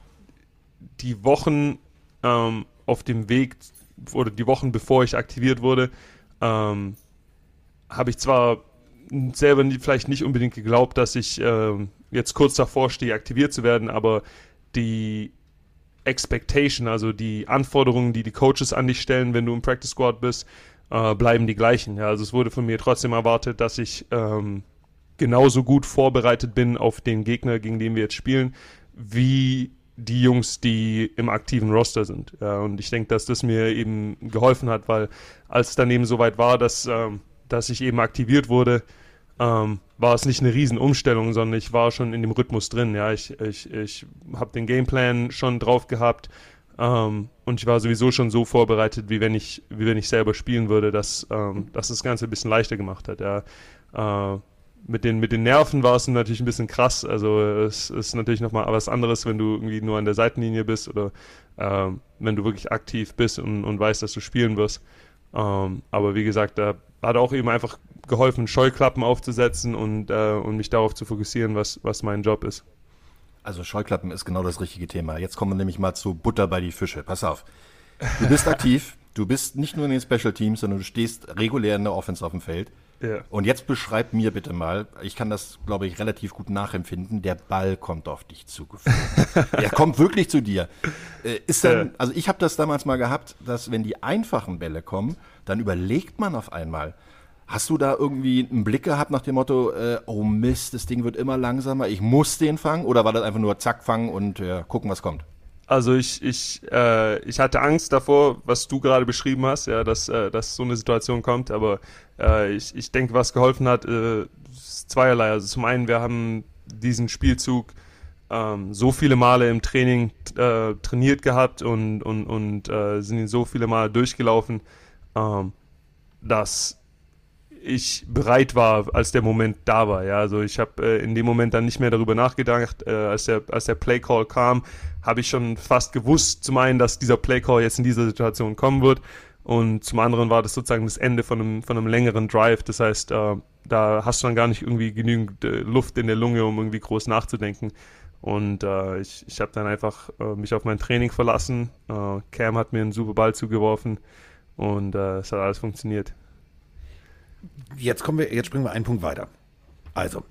die Wochen ähm, auf dem Weg oder die Wochen bevor ich aktiviert wurde, ähm, habe ich zwar selber nie, vielleicht nicht unbedingt geglaubt, dass ich äh, jetzt kurz davor stehe, aktiviert zu werden, aber die Expectation, also die Anforderungen, die die Coaches an dich stellen, wenn du im Practice Squad bist, äh, bleiben die gleichen. Ja, also es wurde von mir trotzdem erwartet, dass ich ähm, genauso gut vorbereitet bin auf den Gegner, gegen den wir jetzt spielen, wie die Jungs, die im aktiven Roster sind. Ja, und ich denke, dass das mir eben geholfen hat, weil als es dann eben soweit war, dass, ähm, dass ich eben aktiviert wurde, ähm, war es nicht eine Riesenumstellung, sondern ich war schon in dem Rhythmus drin. Ja, ich, ich, ich habe den Gameplan schon drauf gehabt ähm, und ich war sowieso schon so vorbereitet, wie wenn ich, wie wenn ich selber spielen würde, dass, ähm, dass das Ganze ein bisschen leichter gemacht hat. Ja. Äh, mit den, mit den Nerven war es natürlich ein bisschen krass. Also es ist natürlich nochmal was anderes, wenn du irgendwie nur an der Seitenlinie bist oder ähm, wenn du wirklich aktiv bist und, und weißt, dass du spielen wirst. Ähm, aber wie gesagt, da hat auch eben einfach geholfen, Scheuklappen aufzusetzen und, äh, und mich darauf zu fokussieren, was, was mein Job ist. Also Scheuklappen ist genau das richtige Thema. Jetzt kommen wir nämlich mal zu Butter bei die Fische. Pass auf. Du bist aktiv, du bist nicht nur in den Special Teams, sondern du stehst regulär in der Offense auf dem Feld. Ja. Und jetzt beschreib mir bitte mal, ich kann das, glaube ich, relativ gut nachempfinden, der Ball kommt auf dich zugeflogen. er kommt wirklich zu dir. Äh, ist dann, ja. also ich habe das damals mal gehabt, dass wenn die einfachen Bälle kommen, dann überlegt man auf einmal, Hast du da irgendwie einen Blick gehabt nach dem Motto, äh, oh Mist, das Ding wird immer langsamer, ich muss den fangen? Oder war das einfach nur zack, fangen und äh, gucken, was kommt? Also ich, ich, äh, ich hatte Angst davor, was du gerade beschrieben hast, ja, dass, äh, dass so eine Situation kommt, aber äh, ich, ich denke, was geholfen hat, äh, ist zweierlei. Also zum einen, wir haben diesen Spielzug ähm, so viele Male im Training äh, trainiert gehabt und, und, und äh, sind ihn so viele Male durchgelaufen, ähm, dass ich bereit war, als der Moment da war. Ja, also ich habe äh, in dem Moment dann nicht mehr darüber nachgedacht, äh, als der als der Play Call kam, habe ich schon fast gewusst, zum einen, dass dieser Play Call jetzt in dieser Situation kommen wird und zum anderen war das sozusagen das Ende von einem von einem längeren Drive. Das heißt, äh, da hast du dann gar nicht irgendwie genügend äh, Luft in der Lunge, um irgendwie groß nachzudenken. Und äh, ich, ich habe dann einfach äh, mich auf mein Training verlassen. Cam hat mir einen super Ball zugeworfen und es hat alles funktioniert jetzt kommen wir, jetzt springen wir einen Punkt weiter. Also,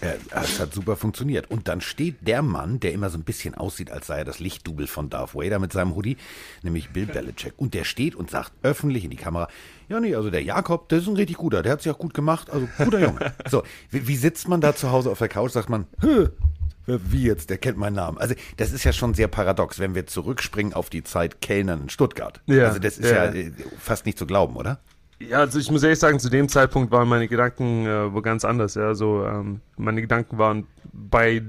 äh, es hat super funktioniert. Und dann steht der Mann, der immer so ein bisschen aussieht, als sei er das Lichtdubel von Darth Vader mit seinem Hoodie, nämlich Bill Belichick. Und der steht und sagt öffentlich in die Kamera, ja nee, also der Jakob, der ist ein richtig guter, der hat sich auch gut gemacht, also guter Junge. So, wie, wie sitzt man da zu Hause auf der Couch, sagt man, Hö, wie jetzt, der kennt meinen Namen. Also das ist ja schon sehr paradox, wenn wir zurückspringen auf die Zeit Kellnern in Stuttgart. Ja, also das ist ja, ja fast nicht zu glauben, oder? Ja, also ich muss ehrlich sagen, zu dem Zeitpunkt waren meine Gedanken äh, wo ganz anders. Ja, so ähm, meine Gedanken waren bei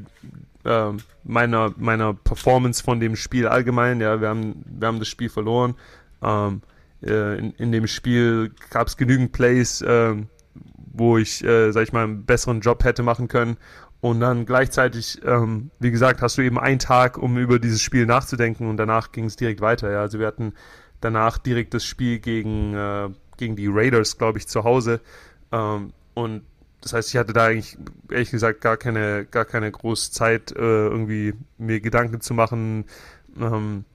äh, meiner meiner Performance von dem Spiel allgemein. Ja, wir haben wir haben das Spiel verloren. Ähm, äh, in, in dem Spiel gab es genügend Plays, äh, wo ich, äh, sag ich mal, einen besseren Job hätte machen können. Und dann gleichzeitig, ähm, wie gesagt, hast du eben einen Tag, um über dieses Spiel nachzudenken und danach ging es direkt weiter. Ja. Also wir hatten danach direkt das Spiel gegen, äh, gegen die Raiders, glaube ich, zu Hause. Ähm, und das heißt, ich hatte da eigentlich, ehrlich gesagt, gar keine, gar keine große Zeit, äh, irgendwie mir Gedanken zu machen, ähm,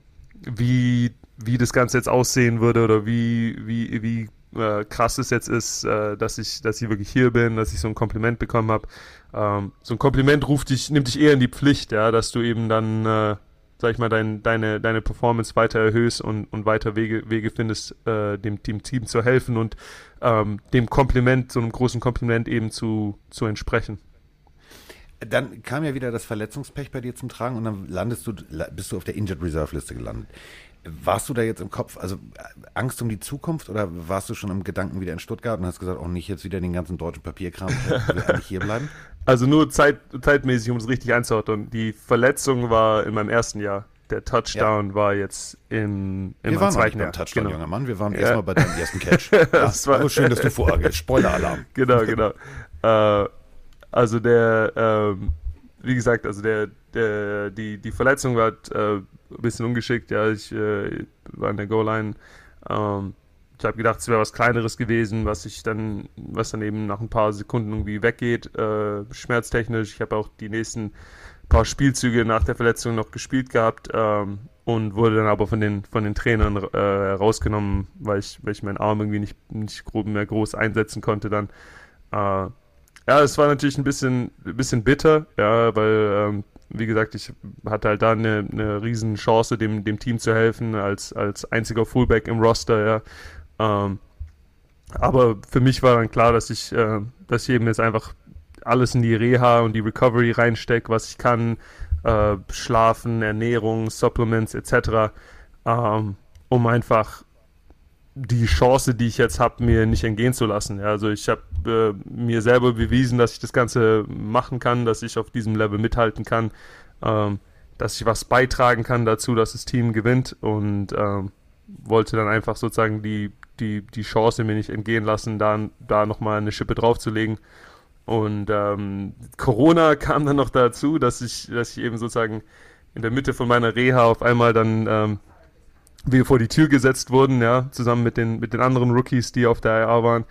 wie, wie das Ganze jetzt aussehen würde oder wie, wie, wie äh, krass es jetzt ist, äh, dass ich, dass ich wirklich hier bin, dass ich so ein Kompliment bekommen habe. Ähm, so ein Kompliment ruft dich, nimmt dich eher in die Pflicht, ja, dass du eben dann, äh, sag ich mal, dein, deine, deine Performance weiter erhöhst und, und weiter Wege, Wege findest, äh, dem Team, Team zu helfen und ähm, dem Kompliment, so einem großen Kompliment eben zu, zu entsprechen. Dann kam ja wieder das Verletzungspech bei dir zum Tragen und dann landest du, bist du auf der Injured Reserve Liste gelandet. Warst du da jetzt im Kopf, also Angst um die Zukunft oder warst du schon im Gedanken wieder in Stuttgart und hast gesagt, auch nicht jetzt wieder den ganzen deutschen Papierkram, ich will eigentlich hier bleiben? Also nur zeit, zeitmäßig, um es richtig einzuordnen. Die Verletzung war in meinem ersten Jahr. Der Touchdown ja. war jetzt im, im Wir waren zweiten Jahr. Touchdown, genau. junger Mann. Wir waren ja. erstmal bei deinem ersten Catch. das ja, war nur schön, dass du vorher Spoiler-Alarm. genau, genau. äh, also der, ähm, wie gesagt, also der, der, die, die Verletzung war äh, ein bisschen ungeschickt. Ja, ich äh, war in der Goal-Line. Ähm, ich habe gedacht, es wäre was Kleineres gewesen, was ich dann, was dann eben nach ein paar Sekunden irgendwie weggeht, äh, schmerztechnisch. Ich habe auch die nächsten paar Spielzüge nach der Verletzung noch gespielt gehabt ähm, und wurde dann aber von den von den Trainern äh, rausgenommen, weil ich, weil ich meinen Arm irgendwie nicht, nicht mehr groß einsetzen konnte dann. Äh, ja, es war natürlich ein bisschen, ein bisschen bitter, ja, weil, ähm, wie gesagt, ich hatte halt da eine, eine riesen Chance, dem, dem Team zu helfen, als, als einziger Fullback im Roster, ja. Ähm, aber für mich war dann klar, dass ich, äh, dass ich eben jetzt einfach alles in die Reha und die Recovery reinstecke, was ich kann, äh, Schlafen, Ernährung, Supplements etc., ähm, um einfach die Chance, die ich jetzt habe, mir nicht entgehen zu lassen. Ja, also ich habe äh, mir selber bewiesen, dass ich das Ganze machen kann, dass ich auf diesem Level mithalten kann, ähm, dass ich was beitragen kann dazu, dass das Team gewinnt und ähm, wollte dann einfach sozusagen die, die, die Chance mir nicht entgehen lassen, da, da nochmal eine Schippe draufzulegen. Und ähm, Corona kam dann noch dazu, dass ich, dass ich eben sozusagen in der Mitte von meiner Reha auf einmal dann ähm, wir vor die Tür gesetzt wurden, ja, zusammen mit den, mit den anderen Rookies, die auf der IR waren.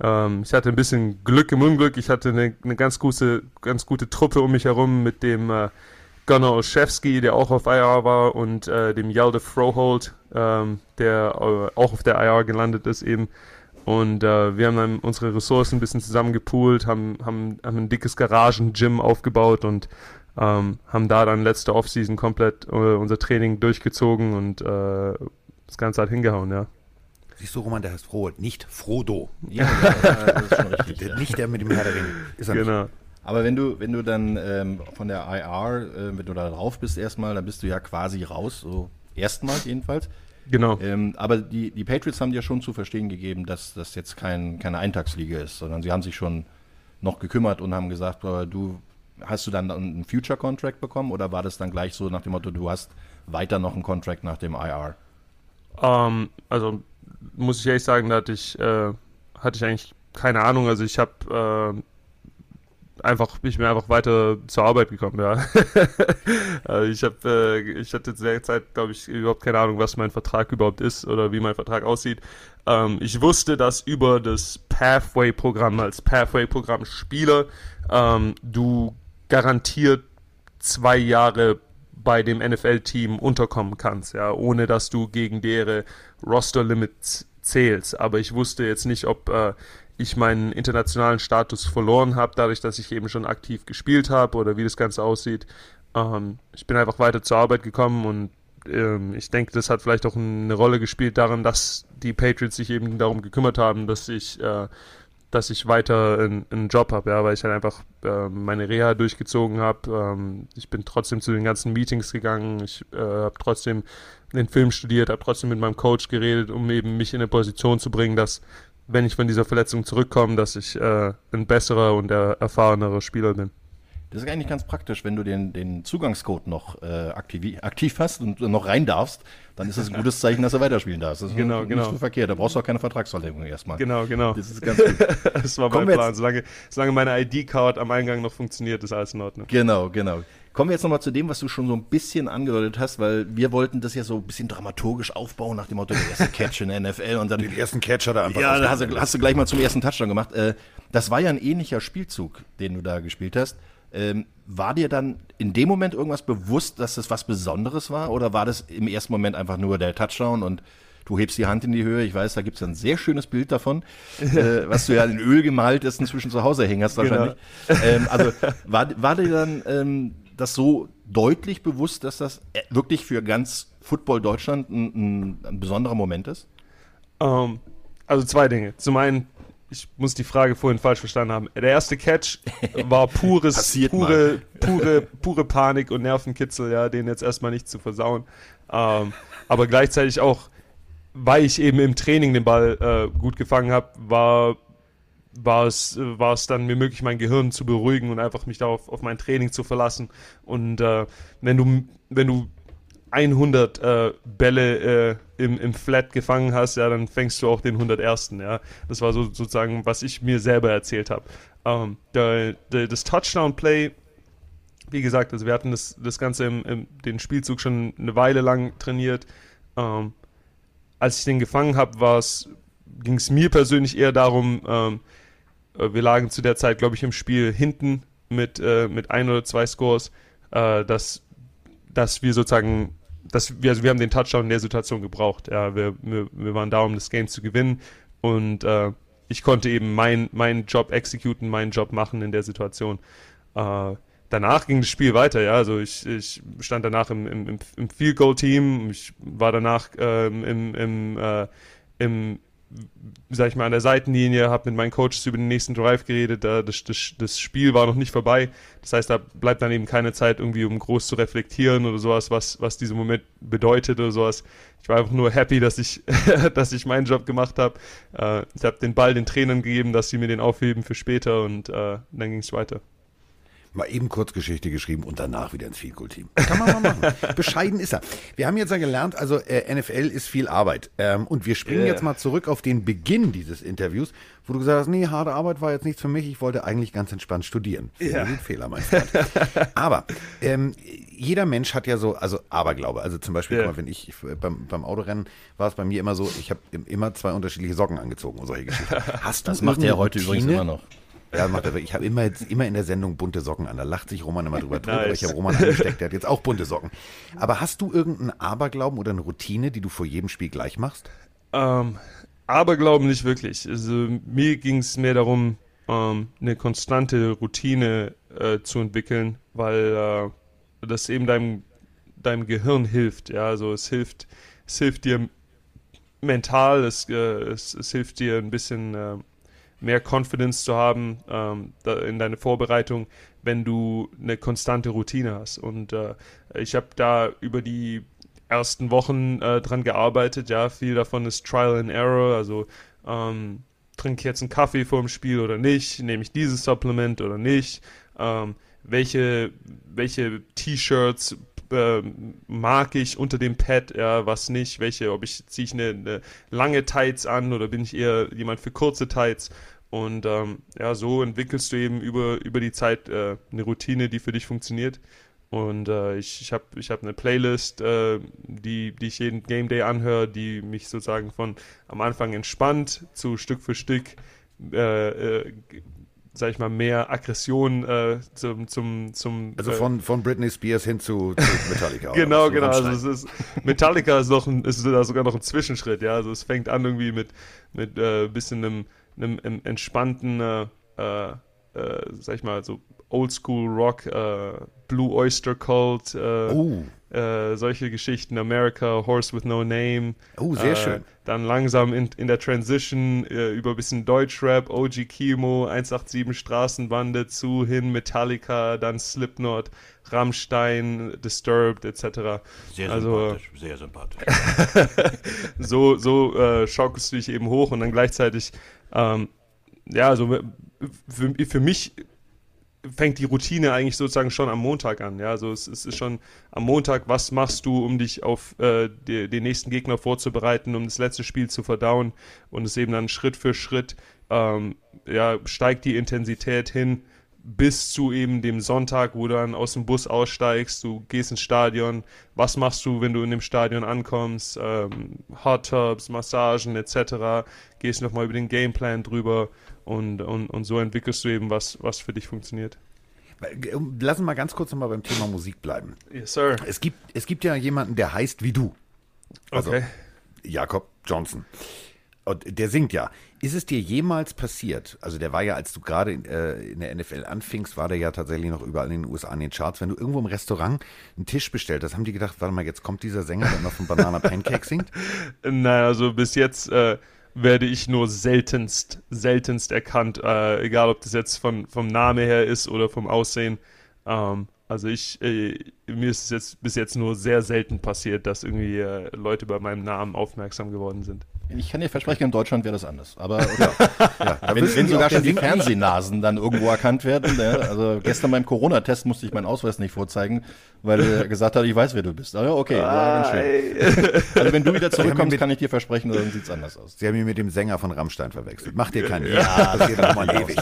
Ähm, ich hatte ein bisschen Glück im Unglück. Ich hatte eine, eine ganz, gute, ganz gute Truppe um mich herum mit dem äh, Gunnar Olszewski, der auch auf IR war, und äh, dem Yalde Froholt, ähm, der äh, auch auf der IR gelandet ist eben. Und äh, wir haben dann unsere Ressourcen ein bisschen zusammengepoolt, haben, haben, haben ein dickes Garagen-Gym aufgebaut und ähm, haben da dann letzte Offseason komplett äh, unser Training durchgezogen und äh, das Ganze hat hingehauen, ja. Siehst du, Roman, der heißt Froholt, nicht Frodo. Ja, ja das ist schon richtig. nicht der mit dem Herr der Ringe. genau. Nicht. Aber wenn du, wenn du dann ähm, von der IR, äh, wenn du da drauf bist erstmal, dann bist du ja quasi raus, so erstmals jedenfalls. Genau. Ähm, aber die, die Patriots haben dir schon zu verstehen gegeben, dass das jetzt kein, keine Eintagsfliege ist, sondern sie haben sich schon noch gekümmert und haben gesagt, du hast du dann einen Future Contract bekommen oder war das dann gleich so nach dem Motto, du hast weiter noch einen Contract nach dem IR? Um, ähm, also muss ich ehrlich sagen, da hatte ich, äh, hatte ich eigentlich keine Ahnung. Also ich habe äh, einfach, ich bin einfach weiter zur Arbeit gekommen, ja. also ich habe, äh, ich hatte zu der Zeit, glaube ich, überhaupt keine Ahnung, was mein Vertrag überhaupt ist oder wie mein Vertrag aussieht. Ähm, ich wusste, dass über das Pathway-Programm als Pathway-Programm-Spieler ähm, du garantiert zwei Jahre bei dem NFL-Team unterkommen kannst, ja, ohne dass du gegen deren Roster-Limits zählst. Aber ich wusste jetzt nicht, ob äh, ich meinen internationalen Status verloren habe, dadurch, dass ich eben schon aktiv gespielt habe oder wie das Ganze aussieht. Ähm, ich bin einfach weiter zur Arbeit gekommen und ähm, ich denke, das hat vielleicht auch eine Rolle gespielt daran, dass die Patriots sich eben darum gekümmert haben, dass ich äh, dass ich weiter einen, einen Job habe, ja, weil ich halt einfach äh, meine Reha durchgezogen habe. Ähm, ich bin trotzdem zu den ganzen Meetings gegangen, ich äh, habe trotzdem den Film studiert, habe trotzdem mit meinem Coach geredet, um eben mich in eine Position zu bringen, dass wenn ich von dieser Verletzung zurückkomme, dass ich äh, ein besserer und erfahrenerer Spieler bin. Das ist eigentlich ganz praktisch, wenn du den, den Zugangscode noch äh, aktiv, aktiv hast und noch rein darfst, dann ist das ein gutes Zeichen, dass du weiterspielen darfst. Das ist genau, nicht genau. so verkehrt. Da brauchst du auch keine Vertragsverlängerung erstmal. Genau, genau. Das ist ganz gut. das war mein Plan. Solange, solange meine ID-Card am Eingang noch funktioniert, ist alles in Ordnung. Genau, genau. Kommen wir jetzt nochmal zu dem, was du schon so ein bisschen angedeutet hast, weil wir wollten das ja so ein bisschen dramaturgisch aufbauen nach dem Motto, der erste Catch in der NFL und dann. Den ersten Catch hat er einfach. Ja, da hast du, hast du gleich mal zum ersten Touchdown gemacht. Äh, das war ja ein ähnlicher Spielzug, den du da gespielt hast. Ähm, war dir dann in dem Moment irgendwas bewusst, dass das was Besonderes war? Oder war das im ersten Moment einfach nur der Touchdown und du hebst die Hand in die Höhe? Ich weiß, da gibt es ein sehr schönes Bild davon, äh, was du ja in Öl gemalt ist, inzwischen zu Hause hängen hast wahrscheinlich. Genau. Ähm, also war, war dir dann ähm, das so deutlich bewusst, dass das äh, wirklich für ganz Football Deutschland ein, ein, besonderer Moment ist? Um, ähm, also zwei Dinge. Zum einen ich muss die Frage vorhin falsch verstanden haben. Der erste Catch war pures, pure, pure, pure Panik und Nervenkitzel, ja, den jetzt erstmal nicht zu versauen. Ähm, aber gleichzeitig auch, weil ich eben im Training den Ball äh, gut gefangen habe, war, war, es, war es dann mir möglich, mein Gehirn zu beruhigen und einfach mich darauf auf mein Training zu verlassen. Und äh, wenn du, wenn du 100 äh, Bälle äh, im, im Flat gefangen hast, ja, dann fängst du auch den 101. Ja, das war so sozusagen, was ich mir selber erzählt habe. Ähm, der, der, das Touchdown-Play, wie gesagt, also wir hatten das, das Ganze im, im, den Spielzug schon eine Weile lang trainiert. Ähm, als ich den gefangen habe, ging es mir persönlich eher darum, ähm, äh, wir lagen zu der Zeit, glaube ich, im Spiel hinten mit, äh, mit ein oder zwei Scores, äh, dass dass wir sozusagen dass wir, also wir haben den Touchdown in der Situation gebraucht. Ja, wir, wir, wir waren da, um das Game zu gewinnen und äh, ich konnte eben meinen mein Job exekuten, meinen Job machen in der Situation. Äh, danach ging das Spiel weiter, ja. Also ich, ich stand danach im, im, im Field Goal Team, ich war danach ähm, im, im, äh, im sag ich mal, an der Seitenlinie, habe mit meinen Coaches über den nächsten Drive geredet. Da, das, das, das, Spiel war noch nicht vorbei. Das heißt, da bleibt dann eben keine Zeit, irgendwie um groß zu reflektieren oder sowas, was, was dieser Moment bedeutet oder sowas. Ich war einfach nur happy, dass ich, dass ich meinen Job gemacht habe. Äh, ich habe den Ball den Trainern gegeben, dass sie mir den aufheben für später und äh, dann ging es weiter mal eben Kurzgeschichte geschrieben und danach wieder ins Field Goal Team. Kann man mal machen. Bescheiden ist er. Wir haben jetzt ja gelernt, also äh, NFL ist viel Arbeit. Ähm, und wir springen yeah. jetzt mal zurück auf den Beginn dieses Interviews, wo du gesagt hast, nee, harte Arbeit war jetzt nichts für mich, ich wollte eigentlich ganz entspannt studieren. Ja. Ein Fehler, mein Freund. Aber ähm, jeder Mensch hat ja so, also Aberglaube. Also zum Beispiel, yeah. mal, wenn ich beim, beim Autorennen war es bei mir immer so, ich habe immer zwei unterschiedliche Socken angezogen und solche Geschichten. Hast du das macht er heute Routine? übrigens immer noch. Ja, macht er Ich habe immer, immer in der Sendung bunte Socken an. Da lacht sich Roman immer drüber tot, nice. ich habe Roman angesteckt, der hat jetzt auch bunte Socken. Aber hast du irgendeinen Aberglauben oder eine Routine, die du vor jedem Spiel gleich machst? Ähm, Aberglauben nicht wirklich. Also mir ging es mehr darum, ähm, eine konstante Routine äh, zu entwickeln, weil äh, das eben deinem, deinem Gehirn hilft. Ja, also es hilft, es hilft dir mental, es, äh, es, es hilft dir ein bisschen äh, mehr Confidence zu haben ähm, in deine Vorbereitung, wenn du eine konstante Routine hast. Und äh, ich habe da über die ersten Wochen äh, dran gearbeitet. Ja, viel davon ist Trial and Error. Also ähm, trinke ich jetzt einen Kaffee vor dem Spiel oder nicht? Nehme ich dieses Supplement oder nicht? Ähm, welche welche T-Shirts äh, mag ich unter dem Pad, ja, was nicht, welche, ob ich ziehe ich eine, eine, lange Tights an oder bin ich eher jemand für kurze Tights und ähm, ja, so entwickelst du eben über, über die Zeit äh, eine Routine, die für dich funktioniert. Und äh, ich, ich habe ich hab eine Playlist, äh, die, die ich jeden Game Day anhöre, die mich sozusagen von am Anfang entspannt zu Stück für Stück äh, äh, sag ich mal, mehr Aggression äh, zum, zum, zum Also von, von Britney Spears hin zu, zu Metallica. genau, genau. Also es ist, Metallica ist, noch ein, ist sogar noch ein Zwischenschritt, ja. Also es fängt an irgendwie mit, mit äh, bisschen einem, einem, einem entspannten, äh, äh, sag ich mal, so Oldschool Rock, äh, Blue Oyster Cult, äh, oh. Äh, solche Geschichten, America, Horse with No Name. Oh, sehr äh, schön. Dann langsam in, in der Transition äh, über ein bisschen Deutschrap, OG Kimo, 187 Straßenbande zu hin, Metallica, dann Slipknot, Rammstein, Disturbed etc. Sehr also, sympathisch, sehr sympathisch. so so äh, schaukelst du dich eben hoch und dann gleichzeitig ähm, ja, also für, für mich fängt die Routine eigentlich sozusagen schon am Montag an. Ja, also es, es ist schon am Montag, was machst du, um dich auf äh, die, den nächsten Gegner vorzubereiten, um das letzte Spiel zu verdauen und es eben dann Schritt für Schritt ähm, ja, steigt die Intensität hin bis zu eben dem Sonntag, wo du dann aus dem Bus aussteigst, du gehst ins Stadion, was machst du, wenn du in dem Stadion ankommst, ähm, Hot Tubs, Massagen etc., gehst nochmal über den Gameplan drüber und, und, und so entwickelst du eben was, was für dich funktioniert. Lass uns mal ganz kurz nochmal beim Thema Musik bleiben. Yes, sir. Es gibt, es gibt ja jemanden, der heißt wie du. Also okay. Jakob Johnson. Und der singt ja. Ist es dir jemals passiert, also der war ja, als du gerade in, äh, in, der NFL anfingst, war der ja tatsächlich noch überall in den USA in den Charts, wenn du irgendwo im Restaurant einen Tisch bestellt hast, haben die gedacht, warte mal, jetzt kommt dieser Sänger, der immer von Banana Pancake singt? Naja, also bis jetzt äh, werde ich nur seltenst, seltenst erkannt, äh, egal ob das jetzt von, vom Namen her ist oder vom Aussehen. Ähm, also ich, äh, mir ist es jetzt bis jetzt nur sehr selten passiert, dass irgendwie äh, Leute bei meinem Namen aufmerksam geworden sind. Ich kann dir versprechen, in Deutschland wäre das anders. Aber ja, ja, wenn, wenn sogar schon die Fernsehnasen dann irgendwo erkannt werden. Ja, ne? also gestern beim Corona-Test musste ich meinen Ausweis nicht vorzeigen, weil er gesagt hat, ich weiß, wer du bist. Aber okay, schön. Also wenn du wieder zurückkommst, kann ich dir versprechen, dann sieht es anders aus. Sie haben ihn mit dem Sänger von Rammstein verwechselt. Macht dir keinen Ja, das geht nochmal ewig.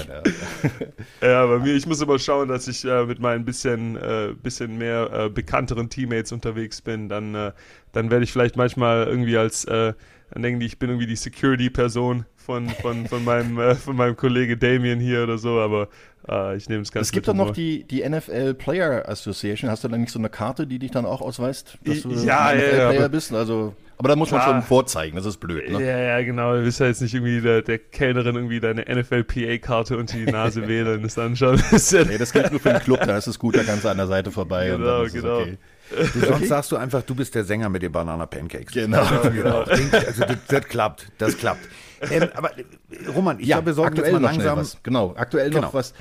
Ja, bei mir, ich muss immer schauen, dass ich äh, mit meinen bisschen, äh, bisschen mehr äh, bekannteren Teammates unterwegs bin. Dann, äh, dann werde ich vielleicht manchmal irgendwie als äh, dann denken die, ich bin irgendwie die Security-Person von, von, von, meinem, äh, von meinem Kollege Damien hier oder so, aber äh, ich nehme es ganz Es gibt doch noch die, die NFL Player Association. Hast du da nicht so eine Karte, die dich dann auch ausweist, dass du ja, ein NFL-Player ja, bist? Also, aber da muss man schon vorzeigen, das ist blöd. Ne? Ja, ja, genau. Du bist ja jetzt nicht irgendwie der, der Kellnerin irgendwie deine NFL-PA-Karte unter die Nase wählen. Das dann schon. nee, das gilt nur für den Club, da ist es gut, da kannst du an der Seite vorbei. Genau, genau. Okay. Du, sonst sagst du einfach, du bist der Sänger mit den Banana Pancakes. Genau. genau. Also das, das, klappt, das klappt. Ähm, aber Roman, ich ja, glaube, wir sollten aktuell jetzt mal langsam. Was. Genau, aktuell genau. noch was.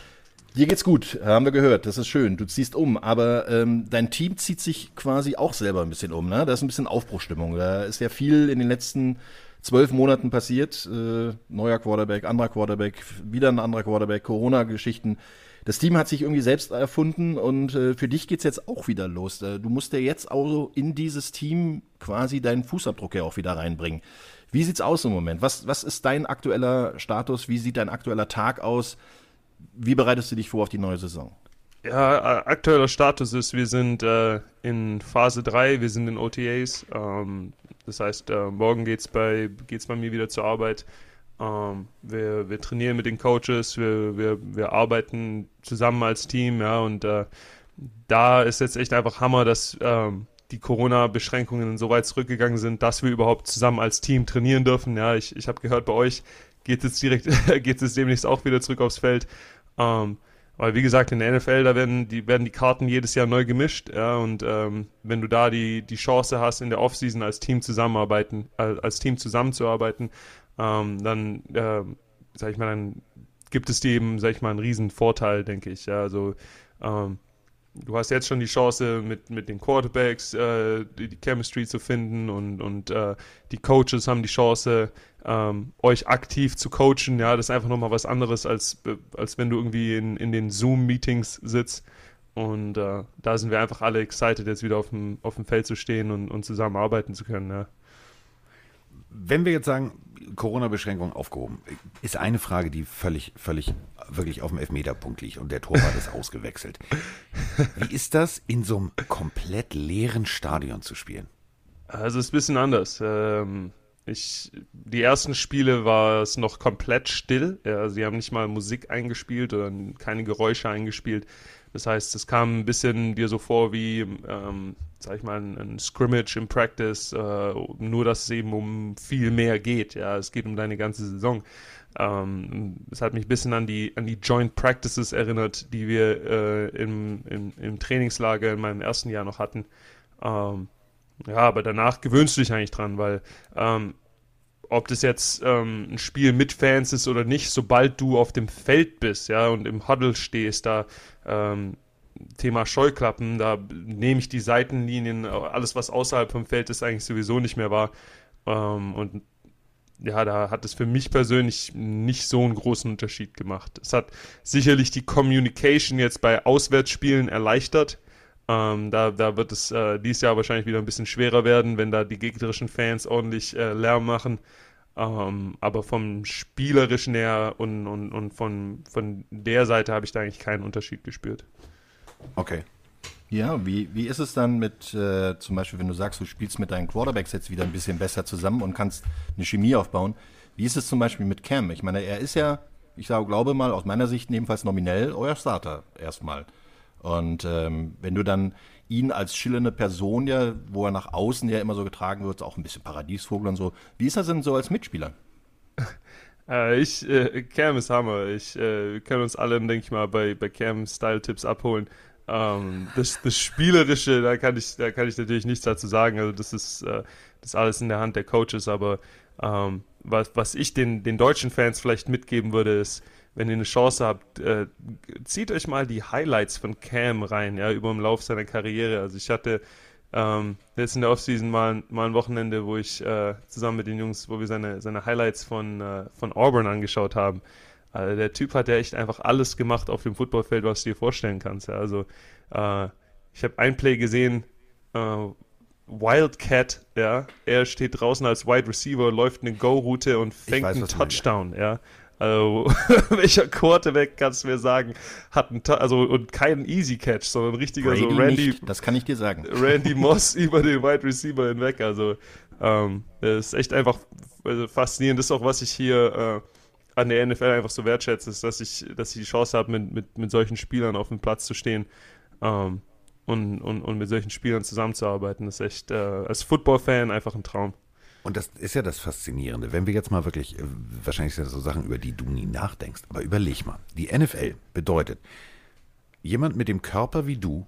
Dir geht's gut, haben wir gehört, das ist schön. Du ziehst um, aber ähm, dein Team zieht sich quasi auch selber ein bisschen um. Ne? Da ist ein bisschen Aufbruchstimmung. Da ist ja viel in den letzten zwölf Monaten passiert. Äh, neuer Quarterback, anderer Quarterback, wieder ein anderer Quarterback, Corona-Geschichten das Team hat sich irgendwie selbst erfunden und äh, für dich geht es jetzt auch wieder los. Äh, du musst ja jetzt auch in dieses Team quasi deinen Fußabdruck ja auch wieder reinbringen. Wie sieht's aus im Moment? Was, was ist dein aktueller Status? Wie sieht dein aktueller Tag aus? Wie bereitest du dich vor auf die neue Saison? Ja, aktueller Status ist, wir sind äh, in Phase 3, wir sind in OTAs. Ähm, das heißt, äh, morgen geht's bei, geht's bei mir wieder zur Arbeit. Ähm, wir, wir trainieren mit den Coaches, wir, wir, wir arbeiten zusammen als Team, ja, und äh, da ist jetzt echt einfach Hammer, dass ähm, die Corona-Beschränkungen so weit zurückgegangen sind, dass wir überhaupt zusammen als Team trainieren dürfen. Ja, ich, ich habe gehört, bei euch geht es direkt, geht es demnächst auch wieder zurück aufs Feld. Ähm, weil wie gesagt, in der NFL, da werden die, werden die Karten jedes Jahr neu gemischt, ja, und ähm, wenn du da die, die Chance hast, in der Offseason als Team zusammenarbeiten, als, als Team zusammenzuarbeiten, ähm, dann, äh, sag ich mal, dann gibt es dir eben, sag ich mal, einen riesen Vorteil, denke ich. Ja, also ähm, du hast jetzt schon die Chance, mit, mit den Quarterbacks äh, die, die, Chemistry zu finden und, und äh, die Coaches haben die Chance, ähm, euch aktiv zu coachen. Ja, das ist einfach nochmal was anderes, als, als wenn du irgendwie in, in den Zoom-Meetings sitzt. Und äh, da sind wir einfach alle excited, jetzt wieder auf dem, auf dem Feld zu stehen und, und zusammen arbeiten zu können. Ja. Wenn wir jetzt sagen, Corona-Beschränkungen aufgehoben, ist eine Frage, die völlig, völlig wirklich auf dem Elfmeterpunkt liegt und der Torwart ist ausgewechselt. Wie ist das, in so einem komplett leeren Stadion zu spielen? Also es ist ein bisschen anders. Ähm, ich, die ersten Spiele war es noch komplett still. Ja, sie haben nicht mal Musik eingespielt oder keine Geräusche eingespielt. Das heißt, es kam ein bisschen dir so vor wie, ähm, sag ich mal, ein, ein Scrimmage im Practice, äh, nur dass es eben um viel mehr geht. Ja, es geht um deine ganze Saison. Ähm, es hat mich ein bisschen an die, an die Joint Practices erinnert, die wir äh, im, im, im, Trainingslager in meinem ersten Jahr noch hatten. Ähm, ja, aber danach gewöhnst du dich eigentlich dran, weil ähm, ob das jetzt ähm, ein Spiel mit Fans ist oder nicht, sobald du auf dem Feld bist, ja, und im Huddle stehst, da ähm, Thema Scheuklappen, da nehme ich die Seitenlinien, alles was außerhalb vom Feld ist, eigentlich sowieso nicht mehr wahr. Ähm, und ja, da hat es für mich persönlich nicht so einen großen Unterschied gemacht. Es hat sicherlich die Communication jetzt bei Auswärtsspielen erleichtert. Ähm, da, da wird es äh, dieses Jahr wahrscheinlich wieder ein bisschen schwerer werden, wenn da die gegnerischen Fans ordentlich äh, Lärm machen. Ähm, aber vom Spielerischen her und, und, und von, von der Seite habe ich da eigentlich keinen Unterschied gespürt. Okay. Ja, wie, wie ist es dann mit, äh, zum Beispiel, wenn du sagst, du spielst mit deinen Quarterbacks jetzt wieder ein bisschen besser zusammen und kannst eine Chemie aufbauen? Wie ist es zum Beispiel mit Cam? Ich meine, er ist ja, ich glaube mal, aus meiner Sicht jedenfalls nominell euer Starter erstmal. Und ähm, wenn du dann ihn als schillernde Person ja, wo er nach außen ja immer so getragen wird, auch ein bisschen Paradiesvogel und so, wie ist er denn so als Mitspieler? Äh, ich, äh, Cam ist Hammer. Ich, äh, können uns alle, denke ich mal, bei, bei Cam Style-Tipps abholen. Ähm, das, das Spielerische, da kann ich, da kann ich natürlich nichts dazu sagen. Also das ist, äh, das ist alles in der Hand der Coaches, aber ähm, was, was ich den, den deutschen Fans vielleicht mitgeben würde, ist, wenn ihr eine Chance habt, äh, zieht euch mal die Highlights von Cam rein, ja, über den Lauf seiner Karriere. Also ich hatte ähm, jetzt in der Offseason mal, mal ein Wochenende, wo ich äh, zusammen mit den Jungs, wo wir seine, seine Highlights von, äh, von Auburn angeschaut haben. Also der Typ hat ja echt einfach alles gemacht auf dem Footballfeld, was du dir vorstellen kannst. Ja. Also äh, ich habe ein Play gesehen, äh, Wildcat, ja, er steht draußen als Wide Receiver, läuft eine Go-Route und fängt weiß, einen Touchdown, ja. Also, welcher Quarterback kannst du mir sagen, hat einen, also, und keinen Easy Catch, sondern richtiger, Brady so Randy. Nicht, das kann ich dir sagen. Randy Moss über den Wide Receiver hinweg. Also, ähm, das ist echt einfach also faszinierend. Das ist auch, was ich hier äh, an der NFL einfach so wertschätze, ist, dass ich, dass ich die Chance habe, mit, mit, mit solchen Spielern auf dem Platz zu stehen ähm, und, und, und mit solchen Spielern zusammenzuarbeiten. Das ist echt äh, als Football-Fan einfach ein Traum. Und das ist ja das Faszinierende. Wenn wir jetzt mal wirklich, äh, wahrscheinlich sind das so Sachen, über die du nie nachdenkst, aber überleg mal. Die NFL bedeutet, jemand mit dem Körper wie du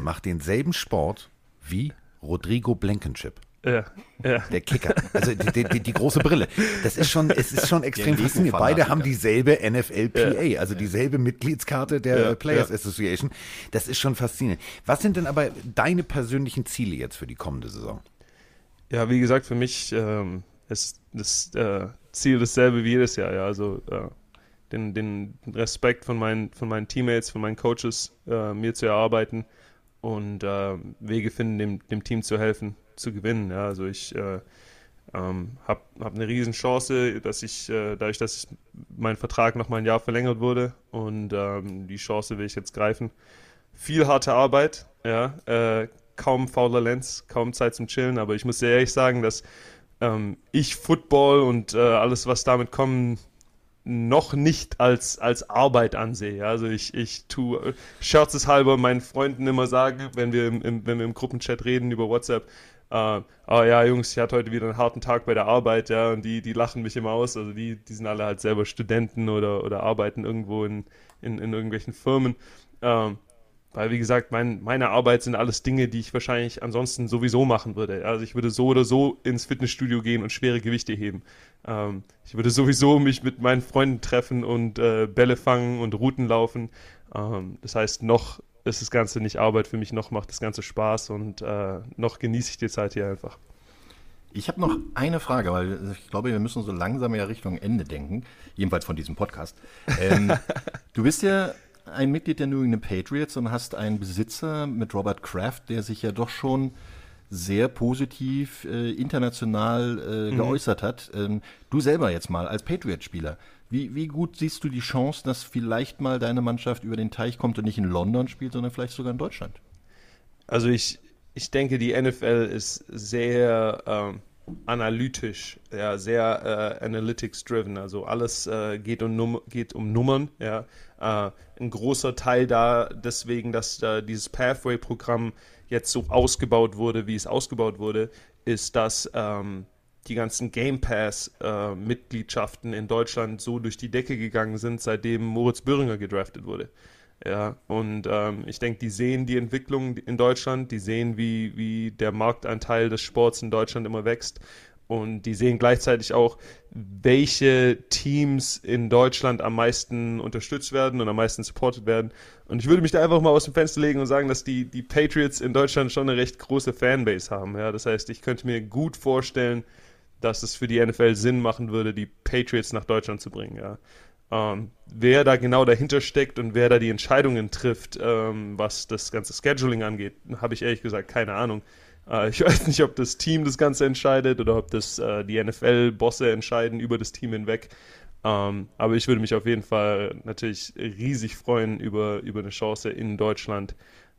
macht denselben Sport wie Rodrigo Blankenship. Ja, ja. Der Kicker. Also die, die, die, große Brille. Das ist schon, es ist schon extrem faszinierend. Beide haben dieselbe NFLPA, ja. also dieselbe Mitgliedskarte der ja, Players ja. Association. Das ist schon faszinierend. Was sind denn aber deine persönlichen Ziele jetzt für die kommende Saison? Ja, wie gesagt, für mich ähm, ist das äh, Ziel dasselbe wie jedes Jahr. Ja, also äh, den, den Respekt von meinen, von meinen Teammates, von meinen Coaches äh, mir zu erarbeiten und äh, Wege finden, dem, dem Team zu helfen zu gewinnen. Ja, also ich äh, ähm, habe hab eine riesen Chance, dass ich, äh, dadurch, dass mein Vertrag noch mal ein Jahr verlängert wurde und ähm, die Chance will ich jetzt greifen. Viel harte Arbeit, ja, äh, kaum fauler Lenz, kaum Zeit zum Chillen, aber ich muss sehr ehrlich sagen, dass ähm, ich Football und äh, alles, was damit kommen noch nicht als, als Arbeit ansehe. Also ich, ich tue scherzeshalber meinen Freunden immer sagen, wenn wir im, im, wenn wir im Gruppenchat reden über WhatsApp, äh, aber ja, Jungs, ich hatte heute wieder einen harten Tag bei der Arbeit, ja, und die, die lachen mich immer aus. Also die, die sind alle halt selber Studenten oder, oder arbeiten irgendwo in, in, in irgendwelchen Firmen. Ähm, weil, wie gesagt, mein, meine Arbeit sind alles Dinge, die ich wahrscheinlich ansonsten sowieso machen würde. Also ich würde so oder so ins Fitnessstudio gehen und schwere Gewichte heben. Ähm, ich würde sowieso mich mit meinen Freunden treffen und äh, Bälle fangen und Routen laufen. Ähm, das heißt, noch ist das Ganze nicht Arbeit für mich, noch macht das Ganze Spaß und äh, noch genieße ich die Zeit hier einfach. Ich habe noch eine Frage, weil ich glaube, wir müssen so langsam ja Richtung Ende denken, jedenfalls von diesem Podcast. Ähm, du bist ja ein Mitglied der New England Patriots und hast einen Besitzer mit Robert Kraft, der sich ja doch schon sehr positiv äh, international äh, mhm. geäußert hat. Ähm, du selber jetzt mal als Patriot-Spieler, wie, wie gut siehst du die Chance, dass vielleicht mal deine Mannschaft über den Teich kommt und nicht in London spielt, sondern vielleicht sogar in Deutschland? Also ich, ich denke, die NFL ist sehr ähm, analytisch, ja, sehr äh, analytics-driven. Also alles äh, geht, um Num geht um Nummern. Ja. Äh, ein großer Teil da deswegen, dass dieses Pathway-Programm jetzt so ausgebaut wurde, wie es ausgebaut wurde, ist, dass ähm, die ganzen Game Pass-Mitgliedschaften äh, in Deutschland so durch die Decke gegangen sind, seitdem Moritz Böhringer gedraftet wurde. Ja, und ähm, ich denke, die sehen die Entwicklung in Deutschland, die sehen, wie, wie der Marktanteil des Sports in Deutschland immer wächst. Und die sehen gleichzeitig auch, welche Teams in Deutschland am meisten unterstützt werden und am meisten supported werden. Und ich würde mich da einfach mal aus dem Fenster legen und sagen, dass die, die Patriots in Deutschland schon eine recht große Fanbase haben. Ja, das heißt, ich könnte mir gut vorstellen, dass es für die NFL Sinn machen würde, die Patriots nach Deutschland zu bringen. Ja. Ähm, wer da genau dahinter steckt und wer da die Entscheidungen trifft, ähm, was das ganze Scheduling angeht, habe ich ehrlich gesagt keine Ahnung. Äh, ich weiß nicht, ob das Team das Ganze entscheidet oder ob das äh, die NFL-Bosse entscheiden über das Team hinweg. Ähm, aber ich würde mich auf jeden Fall natürlich riesig freuen über, über eine Chance in Deutschland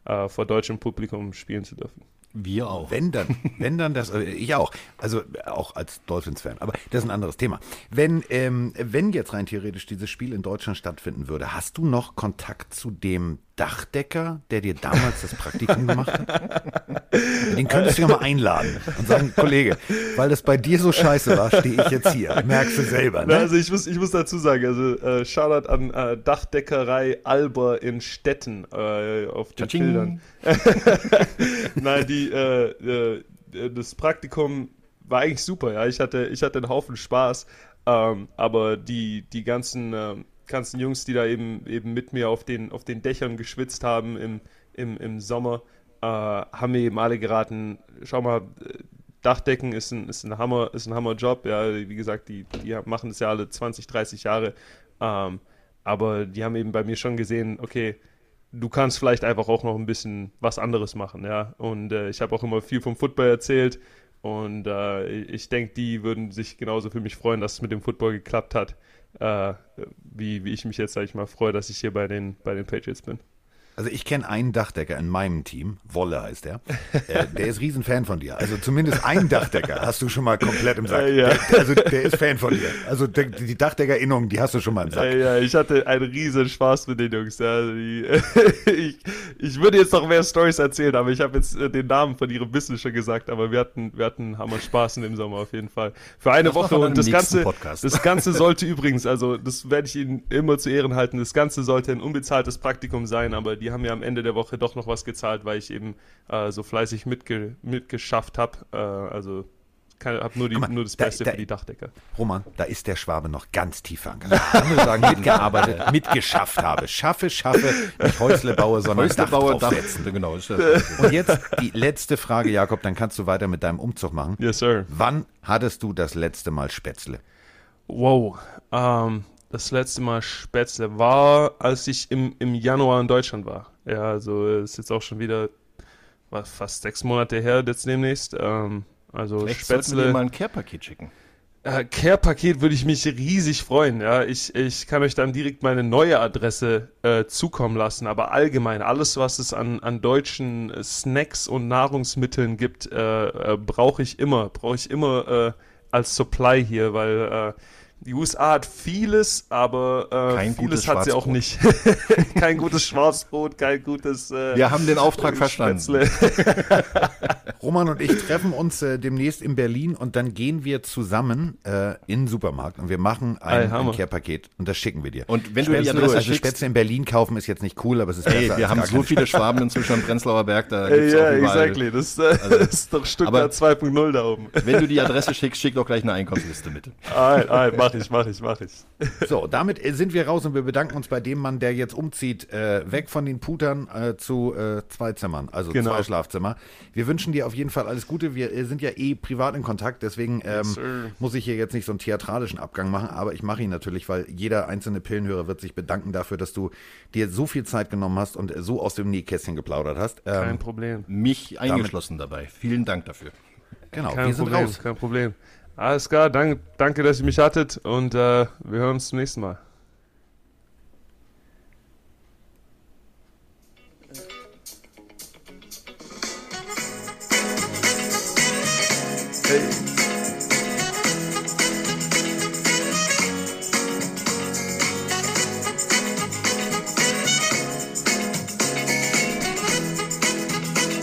äh, vor deutschem Publikum spielen zu dürfen. Wir auch. Wenn dann, wenn dann das, äh, ich auch. Also auch als Dolphins-Fan. Aber das ist ein anderes Thema. Wenn, ähm, wenn jetzt rein theoretisch dieses Spiel in Deutschland stattfinden würde, hast du noch Kontakt zu dem Dachdecker, der dir damals das Praktikum gemacht hat? Den könntest du ja mal einladen und sagen, Kollege, weil das bei dir so scheiße war, stehe ich jetzt hier. Merkst du selber, ne? Also ich muss, ich muss dazu sagen, also äh, Shoutout an äh, Dachdeckerei Alber in Stetten äh, auf den Bildern. Nein, die, äh, äh, das Praktikum war eigentlich super, ja. Ich hatte, ich hatte einen Haufen Spaß, ähm, aber die, die ganzen ähm, ganzen Jungs, die da eben, eben mit mir auf den, auf den Dächern geschwitzt haben im, im, im Sommer, äh, haben mir eben alle geraten, schau mal, Dachdecken ist ein, ist ein Hammer, ist ein Hammerjob, ja, wie gesagt, die, die machen das ja alle 20, 30 Jahre, ähm, aber die haben eben bei mir schon gesehen, okay, du kannst vielleicht einfach auch noch ein bisschen was anderes machen, ja, und äh, ich habe auch immer viel vom Football erzählt. Und äh, ich denke, die würden sich genauso für mich freuen, dass es mit dem Football geklappt hat äh, wie, wie ich mich jetzt, sage ich mal, freue, dass ich hier bei den, bei den Patriots bin. Also ich kenne einen Dachdecker in meinem Team, Wolle heißt der. Äh, der ist Riesenfan von dir. Also zumindest einen Dachdecker hast du schon mal komplett im Sack. Ja. Der, also der ist Fan von dir. Also der, die Dachdeckerinnung, die hast du schon mal im Sack. Ja, ja ich hatte einen riesen Spaß mit den Jungs. Ja. Die, ich, ich würde jetzt noch mehr Stories erzählen, aber ich habe jetzt äh, den Namen von ihrem Wissen schon gesagt. Aber wir hatten, wir hatten Hammer Spaß in dem Sommer auf jeden Fall. Für eine das Woche und das Ganze, Podcast. das Ganze sollte übrigens, also das werde ich Ihnen immer zu Ehren halten, das Ganze sollte ein unbezahltes Praktikum sein, aber die haben mir am Ende der Woche doch noch was gezahlt, weil ich eben äh, so fleißig mitge mitgeschafft habe. Äh, also habe nur, die, mal, nur das Beste da, da, für die Dachdecker. Roman, da ist der Schwabe noch ganz tief verankert. Ich muss sagen, mitgearbeitet, mitgeschafft habe. Schaffe, schaffe, nicht Häusle baue, sondern Häusle Dach baue, draufsetzen. Dach, genau. Und jetzt die letzte Frage, Jakob, dann kannst du weiter mit deinem Umzug machen. Yes, sir. Wann hattest du das letzte Mal Spätzle? Wow, ähm, das letzte Mal Spätzle war, als ich im, im Januar in Deutschland war. Ja, also ist jetzt auch schon wieder fast sechs Monate her jetzt demnächst. Ähm, also Vielleicht Spätzle. Mal ein Care-Paket schicken. Äh, Care-Paket würde ich mich riesig freuen. Ja, ich, ich kann euch dann direkt meine neue Adresse äh, zukommen lassen. Aber allgemein alles, was es an, an deutschen Snacks und Nahrungsmitteln gibt, äh, äh brauche ich immer, brauche ich immer äh, als Supply hier, weil äh, die USA hat vieles, aber äh, vieles hat sie auch nicht. kein gutes Schwarzbrot, kein gutes. Äh, Wir haben den Auftrag verstanden. Roman und ich treffen uns äh, demnächst in Berlin und dann gehen wir zusammen äh, in den Supermarkt und wir machen ein, Care-Paket und das schicken wir dir. Und wenn Spätzle, du die Adresse also Spätzle in Berlin kaufen ist jetzt nicht cool, aber es ist Ey, wir haben so viele Schwaben inzwischen am Prenzlauer Berg, da gibt's Ja, yeah, exactly. Das, äh, also, das, ist doch Stuttgart 2.0 da oben. Wenn du die Adresse schickst, schick doch gleich eine Einkaufsliste mit. Ein, ein, mach ich, mach ich, mach ich. So, damit sind wir raus und wir bedanken uns bei dem Mann, der jetzt umzieht, äh, weg von den Putern äh, zu äh, zwei Zimmern, also genau. zwei Schlafzimmer. Wir wünschen dir auf jeden Fall alles Gute. Wir äh, sind ja eh privat in Kontakt, deswegen ähm, yes, muss ich hier jetzt nicht so einen theatralischen Abgang machen, aber ich mache ihn natürlich, weil jeder einzelne Pillenhörer wird sich bedanken dafür, dass du dir so viel Zeit genommen hast und so aus dem Nähkästchen geplaudert hast. Ähm, Kein Problem. Mich eingeschlossen dabei. Vielen Dank dafür. Genau, Kein wir sind Problem, raus. Kein Problem. Alles klar, dank, danke, dass ihr mich hattet und äh, wir hören uns zum nächsten Mal. Hey.